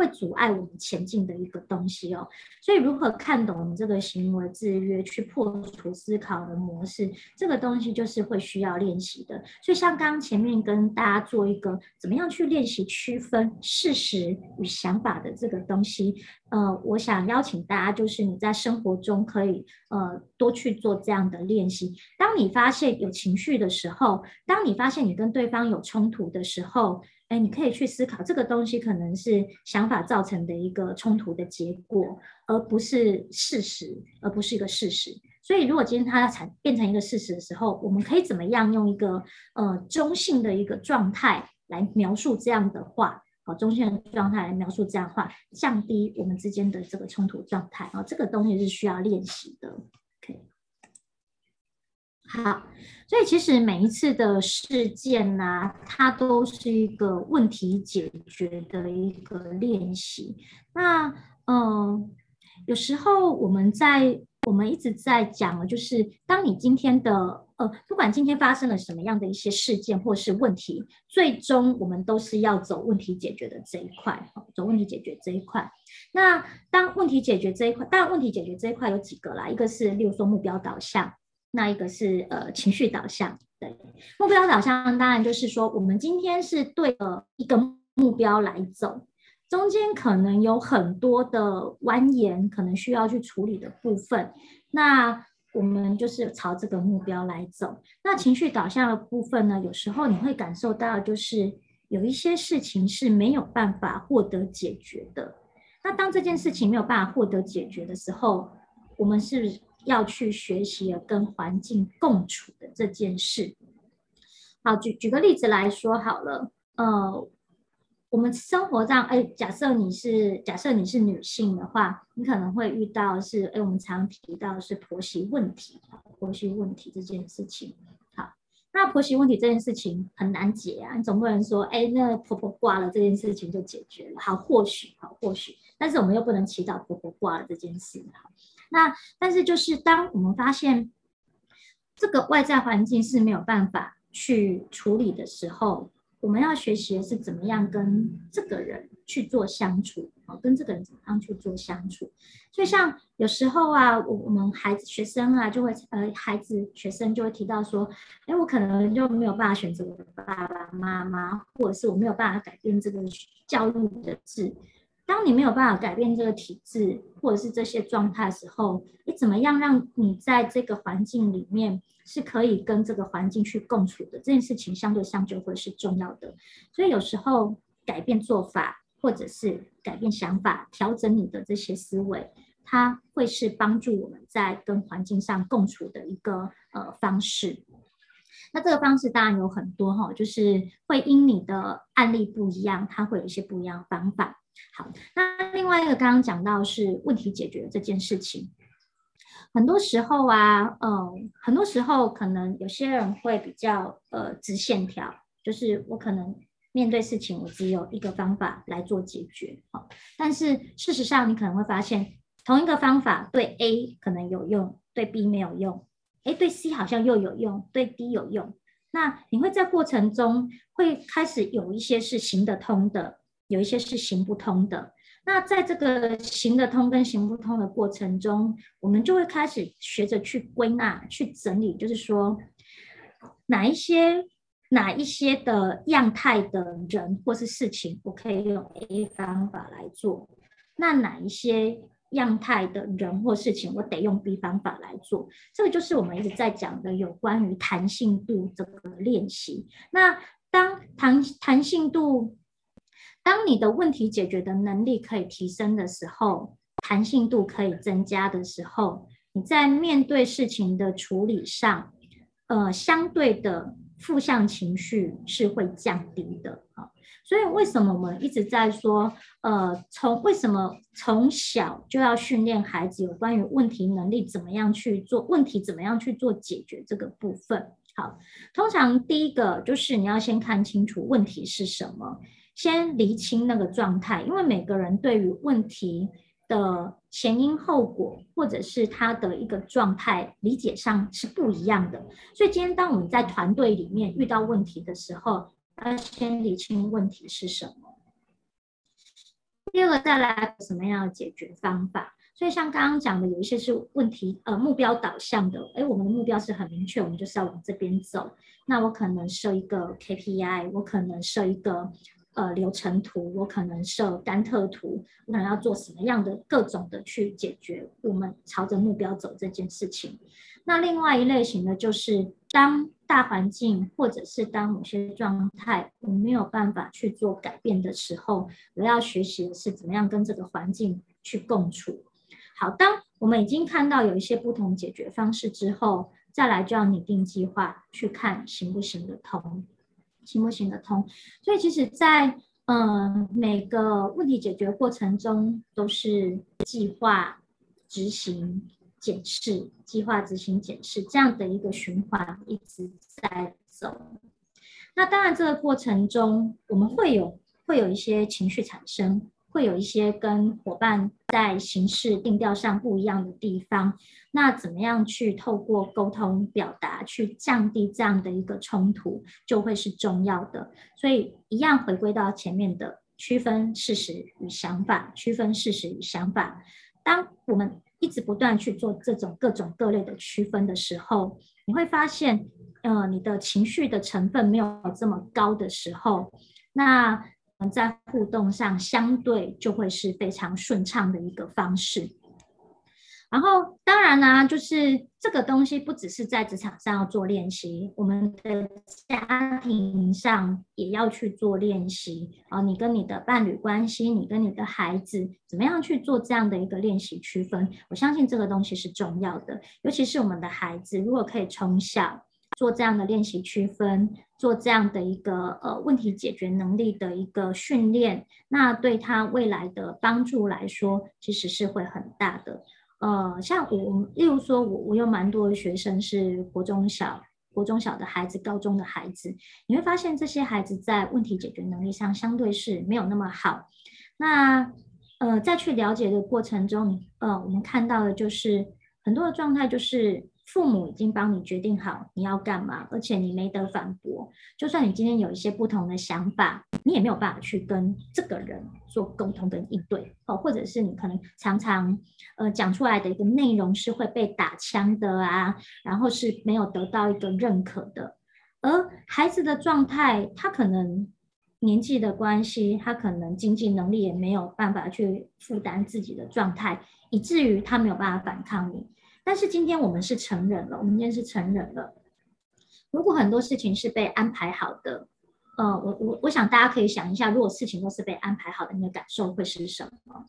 会阻碍我们前进的一个东西哦，所以如何看懂我们这个行为制约，去破除思考的模式，这个东西就是会需要练习的。所以像刚刚前面跟大家做一个怎么样去练习区分事实与想法的这个东西，呃，我想邀请大家，就是你在生活中可以呃多去做这样的练习。当你发现有情绪的时候，当你发现你跟对方有冲突的时候。哎，你可以去思考这个东西可能是想法造成的一个冲突的结果，而不是事实，而不是一个事实。所以，如果今天它产变成一个事实的时候，我们可以怎么样用一个呃中性的一个状态来描述这样的话？好，中性的状态来描述这样的话，降低我们之间的这个冲突状态啊，这个东西是需要练习的。好，所以其实每一次的事件呢、它都是一个问题解决的一个练习。那嗯、有时候我们在我们一直在讲的，就是当你今天的呃，不管今天发生了什么样的一些事件或是问题，最终我们都是要走问题解决的这一块，走问题解决这一块。那当问题解决这一块，当然问题解决这一块有几个啦，一个是例如说目标导向。那一个是呃情绪导向，对，目标导向当然就是说，我们今天是对着一个目标来走，中间可能有很多的蜿蜒，可能需要去处理的部分。那我们就是朝这个目标来走。那情绪导向的部分呢，有时候你会感受到，就是有一些事情是没有办法获得解决的。那当这件事情没有办法获得解决的时候，我们是。要去学习跟环境共处的这件事。好，举举个例子来说好了，呃，我们生活上，哎，假设你是假设你是女性的话，你可能会遇到是，哎，我们常提到是婆媳问题，婆媳问题这件事情。好，那婆媳问题这件事情很难解啊，你总不能说，哎，那婆婆挂了这件事情就解决了。好，或许，好，或许，但是我们又不能祈祷婆婆挂了这件事，好。那但是就是当我们发现这个外在环境是没有办法去处理的时候，我们要学习的是怎么样跟这个人去做相处，啊，跟这个人怎么样去做相处。所以像有时候啊，我我们孩子学生啊就会呃孩子学生就会提到说，哎，我可能就没有办法选择我的爸爸妈妈，或者是我没有办法改变这个教育的制。当你没有办法改变这个体制，或者是这些状态的时候，你怎么样让你在这个环境里面是可以跟这个环境去共处的？这件事情相对上就会是重要的。所以有时候改变做法，或者是改变想法，调整你的这些思维，它会是帮助我们在跟环境上共处的一个呃方式。那这个方式当然有很多哈，就是会因你的案例不一样，它会有一些不一样的方法。好，那另外一个刚刚讲到是问题解决这件事情，很多时候啊，嗯，很多时候可能有些人会比较呃直线条，就是我可能面对事情，我只有一个方法来做解决，好，但是事实上你可能会发现，同一个方法对 A 可能有用，对 B 没有用，诶，对 C 好像又有用，对 D 有用，那你会在过程中会开始有一些是行得通的。有一些是行不通的，那在这个行得通跟行不通的过程中，我们就会开始学着去归纳、去整理，就是说哪一些哪一些的样态的人或是事情，我可以用 A 方法来做；那哪一些样态的人或事情，我得用 B 方法来做。这个就是我们一直在讲的有关于弹性度这个练习。那当弹弹性度当你的问题解决的能力可以提升的时候，弹性度可以增加的时候，你在面对事情的处理上，呃，相对的负向情绪是会降低的啊。所以为什么我们一直在说，呃，从为什么从小就要训练孩子有关于问题能力，怎么样去做问题，怎么样去做解决这个部分？好，通常第一个就是你要先看清楚问题是什么，先厘清那个状态，因为每个人对于问题的前因后果，或者是他的一个状态理解上是不一样的。所以今天当我们在团队里面遇到问题的时候，要先理清问题是什么。第二个，再来什么样的解决方法？所以像刚刚讲的，有一些是问题呃目标导向的，哎，我们的目标是很明确，我们就是要往这边走。那我可能设一个 KPI，我可能设一个呃流程图，我可能设甘特图，我可能要做什么样的各种的去解决我们朝着目标走这件事情。那另外一类型的就是当。大环境，或者是当某些状态我们没有办法去做改变的时候，我要学习的是怎么样跟这个环境去共处。好，当我们已经看到有一些不同解决方式之后，再来就要拟定计划，去看行不行得通，行不行得通。所以其实在，嗯每个问题解决过程中，都是计划执行。检视计划执行检视这样的一个循环一直在走。那当然，这个过程中我们会有会有一些情绪产生，会有一些跟伙伴在形式定调上不一样的地方。那怎么样去透过沟通表达去降低这样的一个冲突，就会是重要的。所以一样回归到前面的区分事实与想法，区分事实与想法。当我们一直不断去做这种各种各类的区分的时候，你会发现，呃，你的情绪的成分没有这么高的时候，那在互动上相对就会是非常顺畅的一个方式。然后，当然呢、就是这个东西不只是在职场上要做练习，我们的家庭上也要去做练习啊。你跟你的伴侣关系，你跟你的孩子，怎么样去做这样的一个练习区分？我相信这个东西是重要的，尤其是我们的孩子，如果可以从小做这样的练习区分，做这样的一个呃问题解决能力的一个训练，那对他未来的帮助来说，其实是会很大的。呃，像我，例如说，我我有蛮多的学生是国中小、国中小的孩子、高中的孩子，你会发现这些孩子在问题解决能力上相对是没有那么好。那呃，在去了解的过程中，呃，我们看到的就是很多的状态就是。父母已经帮你决定好你要干嘛，而且你没得反驳。就算你今天有一些不同的想法，你也没有办法去跟这个人做沟通跟应对哦，或者是你可能常常呃讲出来的一个内容是会被打枪的啊，然后是没有得到一个认可的。而孩子的状态，他可能年纪的关系，他可能经济能力也没有办法去负担自己的状态，以至于他没有办法反抗你。但是今天我们是成人了，我们今天是成人了。如果很多事情是被安排好的，呃，我我我想大家可以想一下，如果事情都是被安排好的，你的感受会是什么？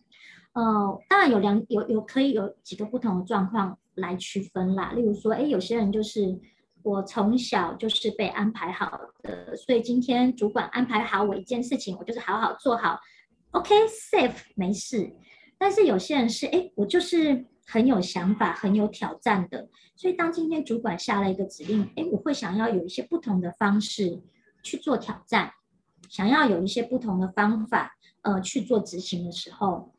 呃，当然有两有有可以有几个不同的状况来区分啦。例如说，哎，有些人就是我从小就是被安排好的，所以今天主管安排好我一件事情，我就是好好做好，OK，safe，没事。但是有些人是，哎，我就是。很有想法、很有挑战的，所以当今天主管下了一个指令，诶，我会想要有一些不同的方式去做挑战，想要有一些不同的方法，呃，去做执行的时候，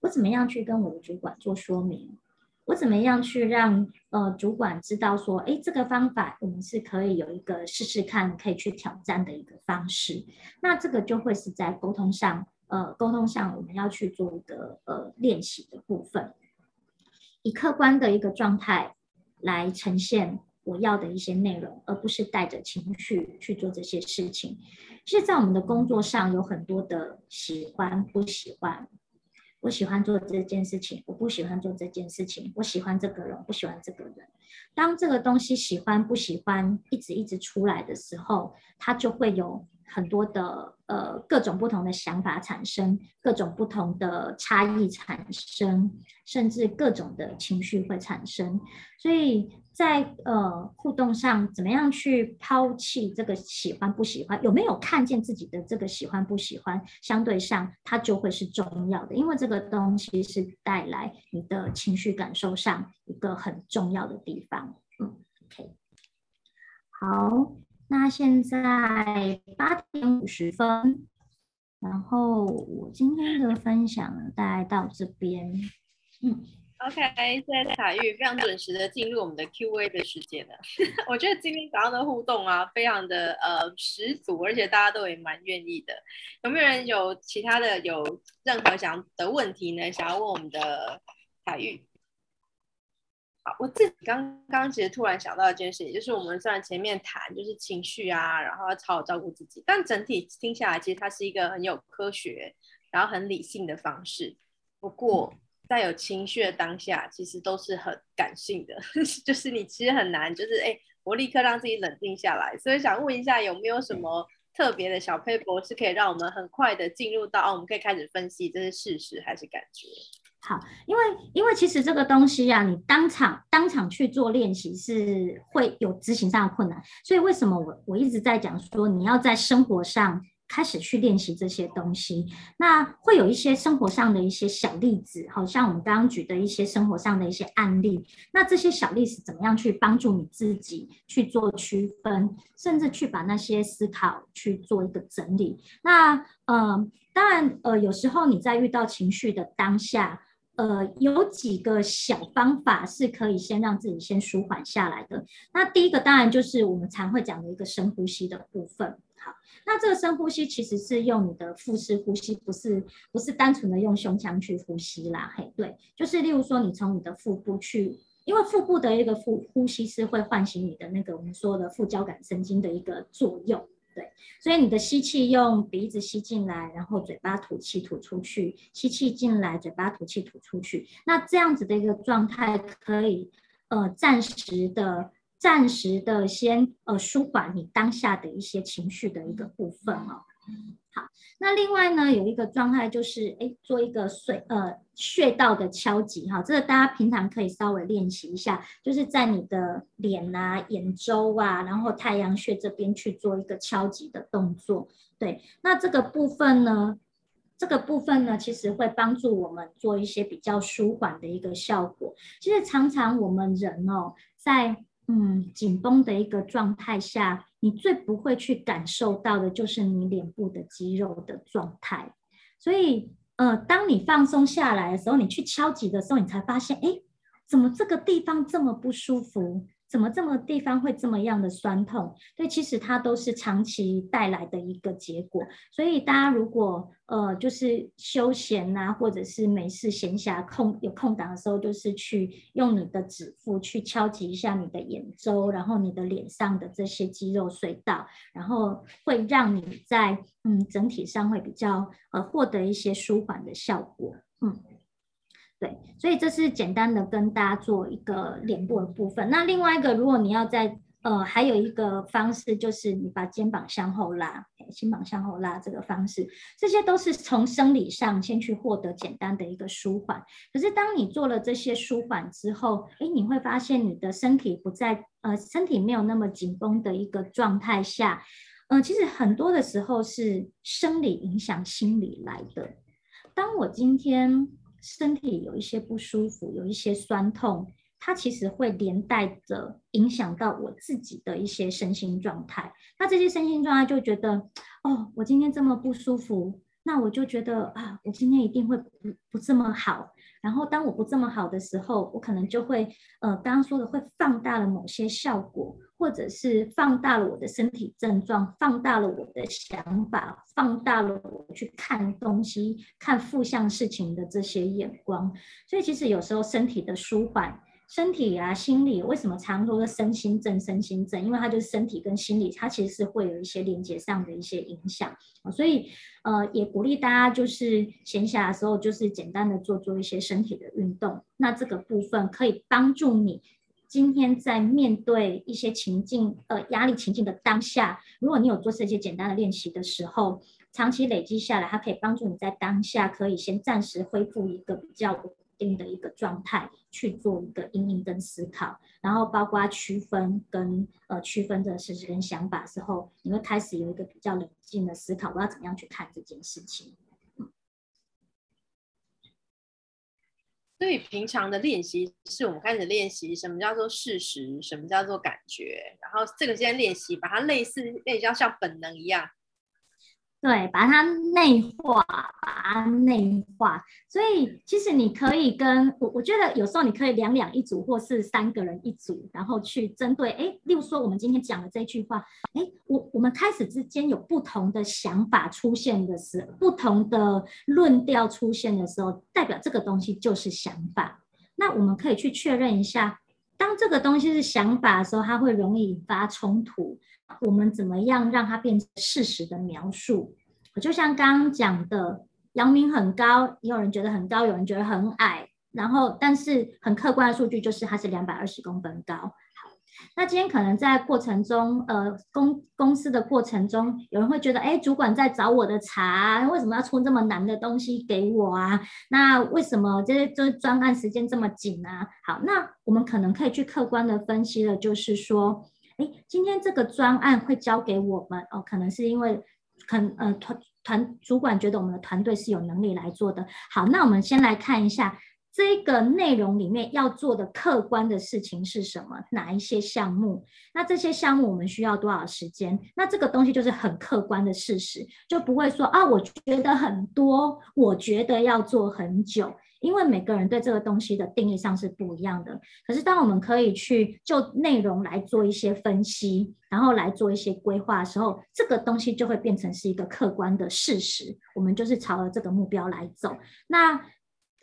我怎么样去跟我的主管做说明？我怎么样去让呃主管知道说，诶，这个方法我们是可以有一个试试看，可以去挑战的一个方式。那这个就会是在沟通上，呃，沟通上我们要去做一个呃练习的部分。以客观的一个状态来呈现我要的一些内容，而不是带着情绪去做这些事情。其实，在我们的工作上有很多的喜欢不喜欢。我喜欢做这件事情，我不喜欢做这件事情。我喜欢这个人，不喜欢这个人。当这个东西喜欢不喜欢一直一直出来的时候，它就会有很多的呃各种不同的想法产生，各种不同的差异产生，甚至各种的情绪会产生。所以在呃互动上，怎么样去抛弃这个喜欢不喜欢？有没有看见自己的这个喜欢不喜欢？相对上，它就会是重要的，因为这个东西是带来你的情绪感受上一个很重要的地方。嗯，OK，好。那现在八点五十分，然后我今天的分享大概到这边。嗯，OK，谢谢彩玉，非常准时的进入我们的 Q&A 的时间了。[LAUGHS] 我觉得今天早上的互动啊，非常的呃十足，而且大家都也蛮愿意的。有没有人有其他的有任何想的问题呢？想要问我们的彩玉？好，我自己刚刚其实突然想到一件事情，就是我们虽然前面谈就是情绪啊，然后要好好照顾自己，但整体听下来，其实它是一个很有科学，然后很理性的方式。不过在有情绪的当下，其实都是很感性的，[LAUGHS] 就是你其实很难，就是哎，我立刻让自己冷静下来。所以想问一下，有没有什么特别的小配博，是可以让我们很快的进入到，哦，我们可以开始分析这是事实还是感觉？好，因为因为其实这个东西呀、啊，你当场当场去做练习是会有执行上的困难，所以为什么我我一直在讲说你要在生活上开始去练习这些东西，那会有一些生活上的一些小例子，好像我们刚刚举的一些生活上的一些案例，那这些小例子怎么样去帮助你自己去做区分，甚至去把那些思考去做一个整理？那呃，当然呃，有时候你在遇到情绪的当下。呃，有几个小方法是可以先让自己先舒缓下来的。那第一个当然就是我们常会讲的一个深呼吸的部分。好，那这个深呼吸其实是用你的腹式呼吸，不是不是单纯的用胸腔去呼吸啦。嘿，对，就是例如说你从你的腹部去，因为腹部的一个呼呼吸是会唤醒你的那个我们说的副交感神经的一个作用。对，所以你的吸气用鼻子吸进来，然后嘴巴吐气吐出去，吸气进来，嘴巴吐气吐出去。那这样子的一个状态，可以呃暂时的、暂时的先呃舒缓你当下的一些情绪的一个部分哦。好，那另外呢，有一个状态就是，哎，做一个水呃穴道的敲击哈，这个大家平常可以稍微练习一下，就是在你的脸啊、眼周啊，然后太阳穴这边去做一个敲击的动作。对，那这个部分呢，这个部分呢，其实会帮助我们做一些比较舒缓的一个效果。其实常常我们人哦，在嗯紧绷的一个状态下。你最不会去感受到的就是你脸部的肌肉的状态，所以，呃，当你放松下来的时候，你去敲击的时候，你才发现，哎，怎么这个地方这么不舒服？怎么这么地方会这么样的酸痛？对，其实它都是长期带来的一个结果。所以大家如果呃就是休闲呐、啊，或者是没事闲暇空有空档的时候，就是去用你的指腹去敲击一下你的眼周，然后你的脸上的这些肌肉隧道，然后会让你在嗯整体上会比较呃获得一些舒缓的效果。嗯。对，所以这是简单的跟大家做一个脸部的部分。那另外一个，如果你要在呃，还有一个方式就是你把肩膀向后拉，肩膀向后拉这个方式，这些都是从生理上先去获得简单的一个舒缓。可是当你做了这些舒缓之后，哎，你会发现你的身体不在呃，身体没有那么紧绷的一个状态下，呃，其实很多的时候是生理影响心理来的。当我今天。身体有一些不舒服，有一些酸痛，它其实会连带着影响到我自己的一些身心状态。那这些身心状态就觉得，哦，我今天这么不舒服，那我就觉得啊，我今天一定会不不这么好。然后当我不这么好的时候，我可能就会，呃，刚刚说的会放大了某些效果。或者是放大了我的身体症状，放大了我的想法，放大了我去看东西、看负向事情的这些眼光。所以其实有时候身体的舒缓，身体啊、心理，为什么常说身心症、身心症？因为它就是身体跟心理，它其实是会有一些连接上的一些影响。所以呃，也鼓励大家就是闲暇的时候，就是简单的做做一些身体的运动。那这个部分可以帮助你。今天在面对一些情境，呃，压力情境的当下，如果你有做这些简单的练习的时候，长期累积下来，它可以帮助你在当下可以先暂时恢复一个比较稳定的一个状态，去做一个阴影跟思考，然后包括区分跟呃区分的事实跟想法之后，你会开始有一个比较冷静的思考，我要怎么样去看这件事情。所以平常的练习是我们开始练习什么叫做事实，什么叫做感觉，然后这个先练习把它类似，那叫像本能一样。对，把它内化，把它内化。所以其实你可以跟我，我觉得有时候你可以两两一组，或是三个人一组，然后去针对，哎，例如说我们今天讲的这句话，哎，我我们开始之间有不同的想法出现的时候，不同的论调出现的时候，代表这个东西就是想法。那我们可以去确认一下，当这个东西是想法的时候，它会容易引发冲突。我们怎么样让它变成事实的描述？就像刚刚讲的，姚明很高，也有人觉得很高，有人觉得很矮。然后，但是很客观的数据就是它是两百二十公分高。那今天可能在过程中，呃，公公司的过程中，有人会觉得，哎，主管在找我的茬，为什么要出这么难的东西给我啊？那为什么这些这专案时间这么紧啊？好，那我们可能可以去客观的分析的，就是说。哎，今天这个专案会交给我们哦，可能是因为，可呃团团主管觉得我们的团队是有能力来做的。好，那我们先来看一下这个内容里面要做的客观的事情是什么，哪一些项目？那这些项目我们需要多少时间？那这个东西就是很客观的事实，就不会说啊，我觉得很多，我觉得要做很久。因为每个人对这个东西的定义上是不一样的，可是当我们可以去就内容来做一些分析，然后来做一些规划的时候，这个东西就会变成是一个客观的事实。我们就是朝着这个目标来走。那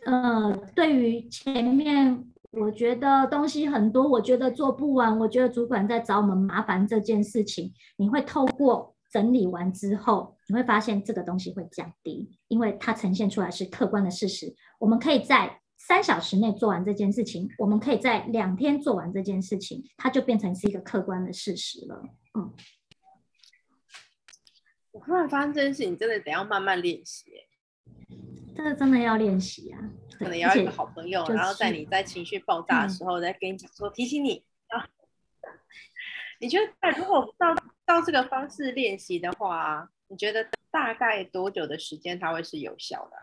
呃，对于前面我觉得东西很多，我觉得做不完，我觉得主管在找我们麻烦这件事情，你会透过。整理完之后，你会发现这个东西会降低，因为它呈现出来是客观的事实。我们可以在三小时内做完这件事情，我们可以在两天做完这件事情，它就变成是一个客观的事实了。嗯，我突然发现这件事情真的得要慢慢练习，这个真的要练习啊，可能要一个好朋友，然后在你在情绪爆炸的时候再跟你讲说，提醒你啊。你觉得如果照照这个方式练习的话，你觉得大概多久的时间它会是有效的？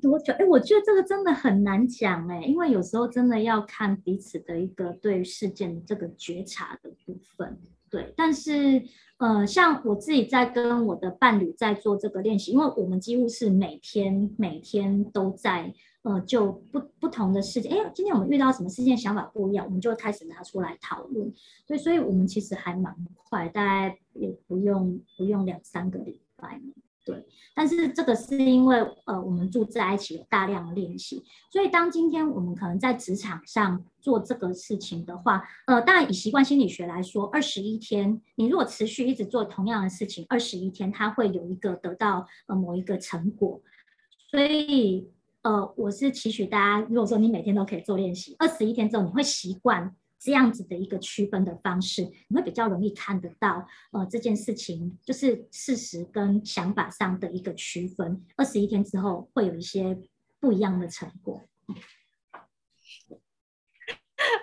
多久？哎，我觉得这个真的很难讲哎，因为有时候真的要看彼此的一个对事件的这个觉察的部分。对，但是呃，像我自己在跟我的伴侣在做这个练习，因为我们几乎是每天每天都在。呃，就不不同的事件，哎，今天我们遇到什么事情，想法不一样，我们就开始拿出来讨论。所以，所以我们其实还蛮快，大概也不用不用两三个礼拜，对。但是这个是因为呃，我们住在一起有大量的练习，所以当今天我们可能在职场上做这个事情的话，呃，当然以习惯心理学来说，二十一天，你如果持续一直做同样的事情，二十一天，它会有一个得到呃某一个成果，所以。呃，我是期许大家，如果说你每天都可以做练习，二十一天之后你会习惯这样子的一个区分的方式，你会比较容易看得到，呃，这件事情就是事实跟想法上的一个区分。二十一天之后会有一些不一样的成果。[LAUGHS]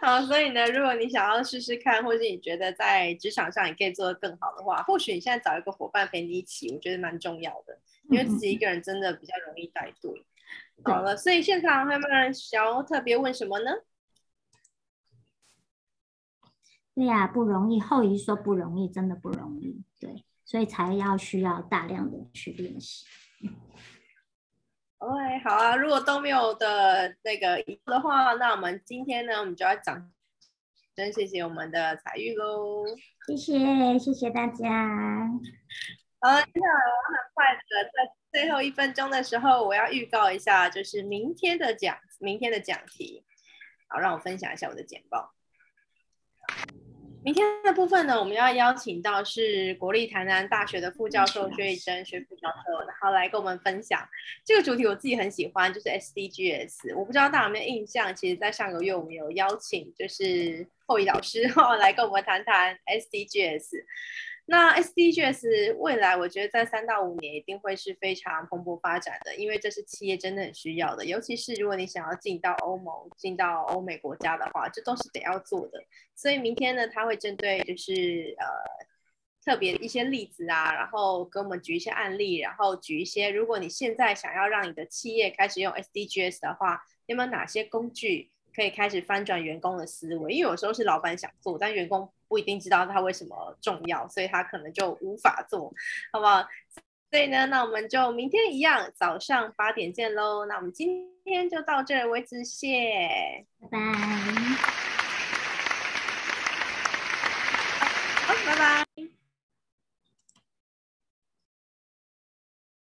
好，所以呢，如果你想要试试看，或者你觉得在职场上你可以做得更好的话，或许你现在找一个伙伴陪你一起，我觉得蛮重要的，因为自己一个人真的比较容易带队。好了，所以现场会不会想要特别问什么呢？对呀、啊，不容易。后移说不容易，真的不容易。对，所以才要需要大量的去练习。[LAUGHS] OK，好啊。如果都没有的那个的话，那我们今天呢，我们就要讲，真谢谢我们的彩玉喽。谢谢，谢谢大家。好，接下来我很快的在。最后一分钟的时候，我要预告一下，就是明天的讲，明天的讲题。好，让我分享一下我的简报。明天的部分呢，我们要邀请到是国立台南大学的副教授薛玉珍薛副教授，然后来跟我们分享这个主题。我自己很喜欢，就是 SDGs。我不知道大家有没有印象，其实，在上个月我们有邀请就是后羿老师 [LAUGHS] 哦来跟我们谈谈 SDGs。那 SDGs 未来，我觉得在三到五年一定会是非常蓬勃发展的，因为这是企业真的很需要的。尤其是如果你想要进到欧盟、进到欧美国家的话，这都是得要做的。所以明天呢，他会针对就是呃特别一些例子啊，然后给我们举一些案例，然后举一些如果你现在想要让你的企业开始用 SDGs 的话，有没有哪些工具？可以开始翻转员工的思维，因为有时候是老板想做，但员工不一定知道他为什么重要，所以他可能就无法做，好不好？所以呢，那我们就明天一样，早上八点见喽。那我们今天就到这儿为止，谢，拜拜。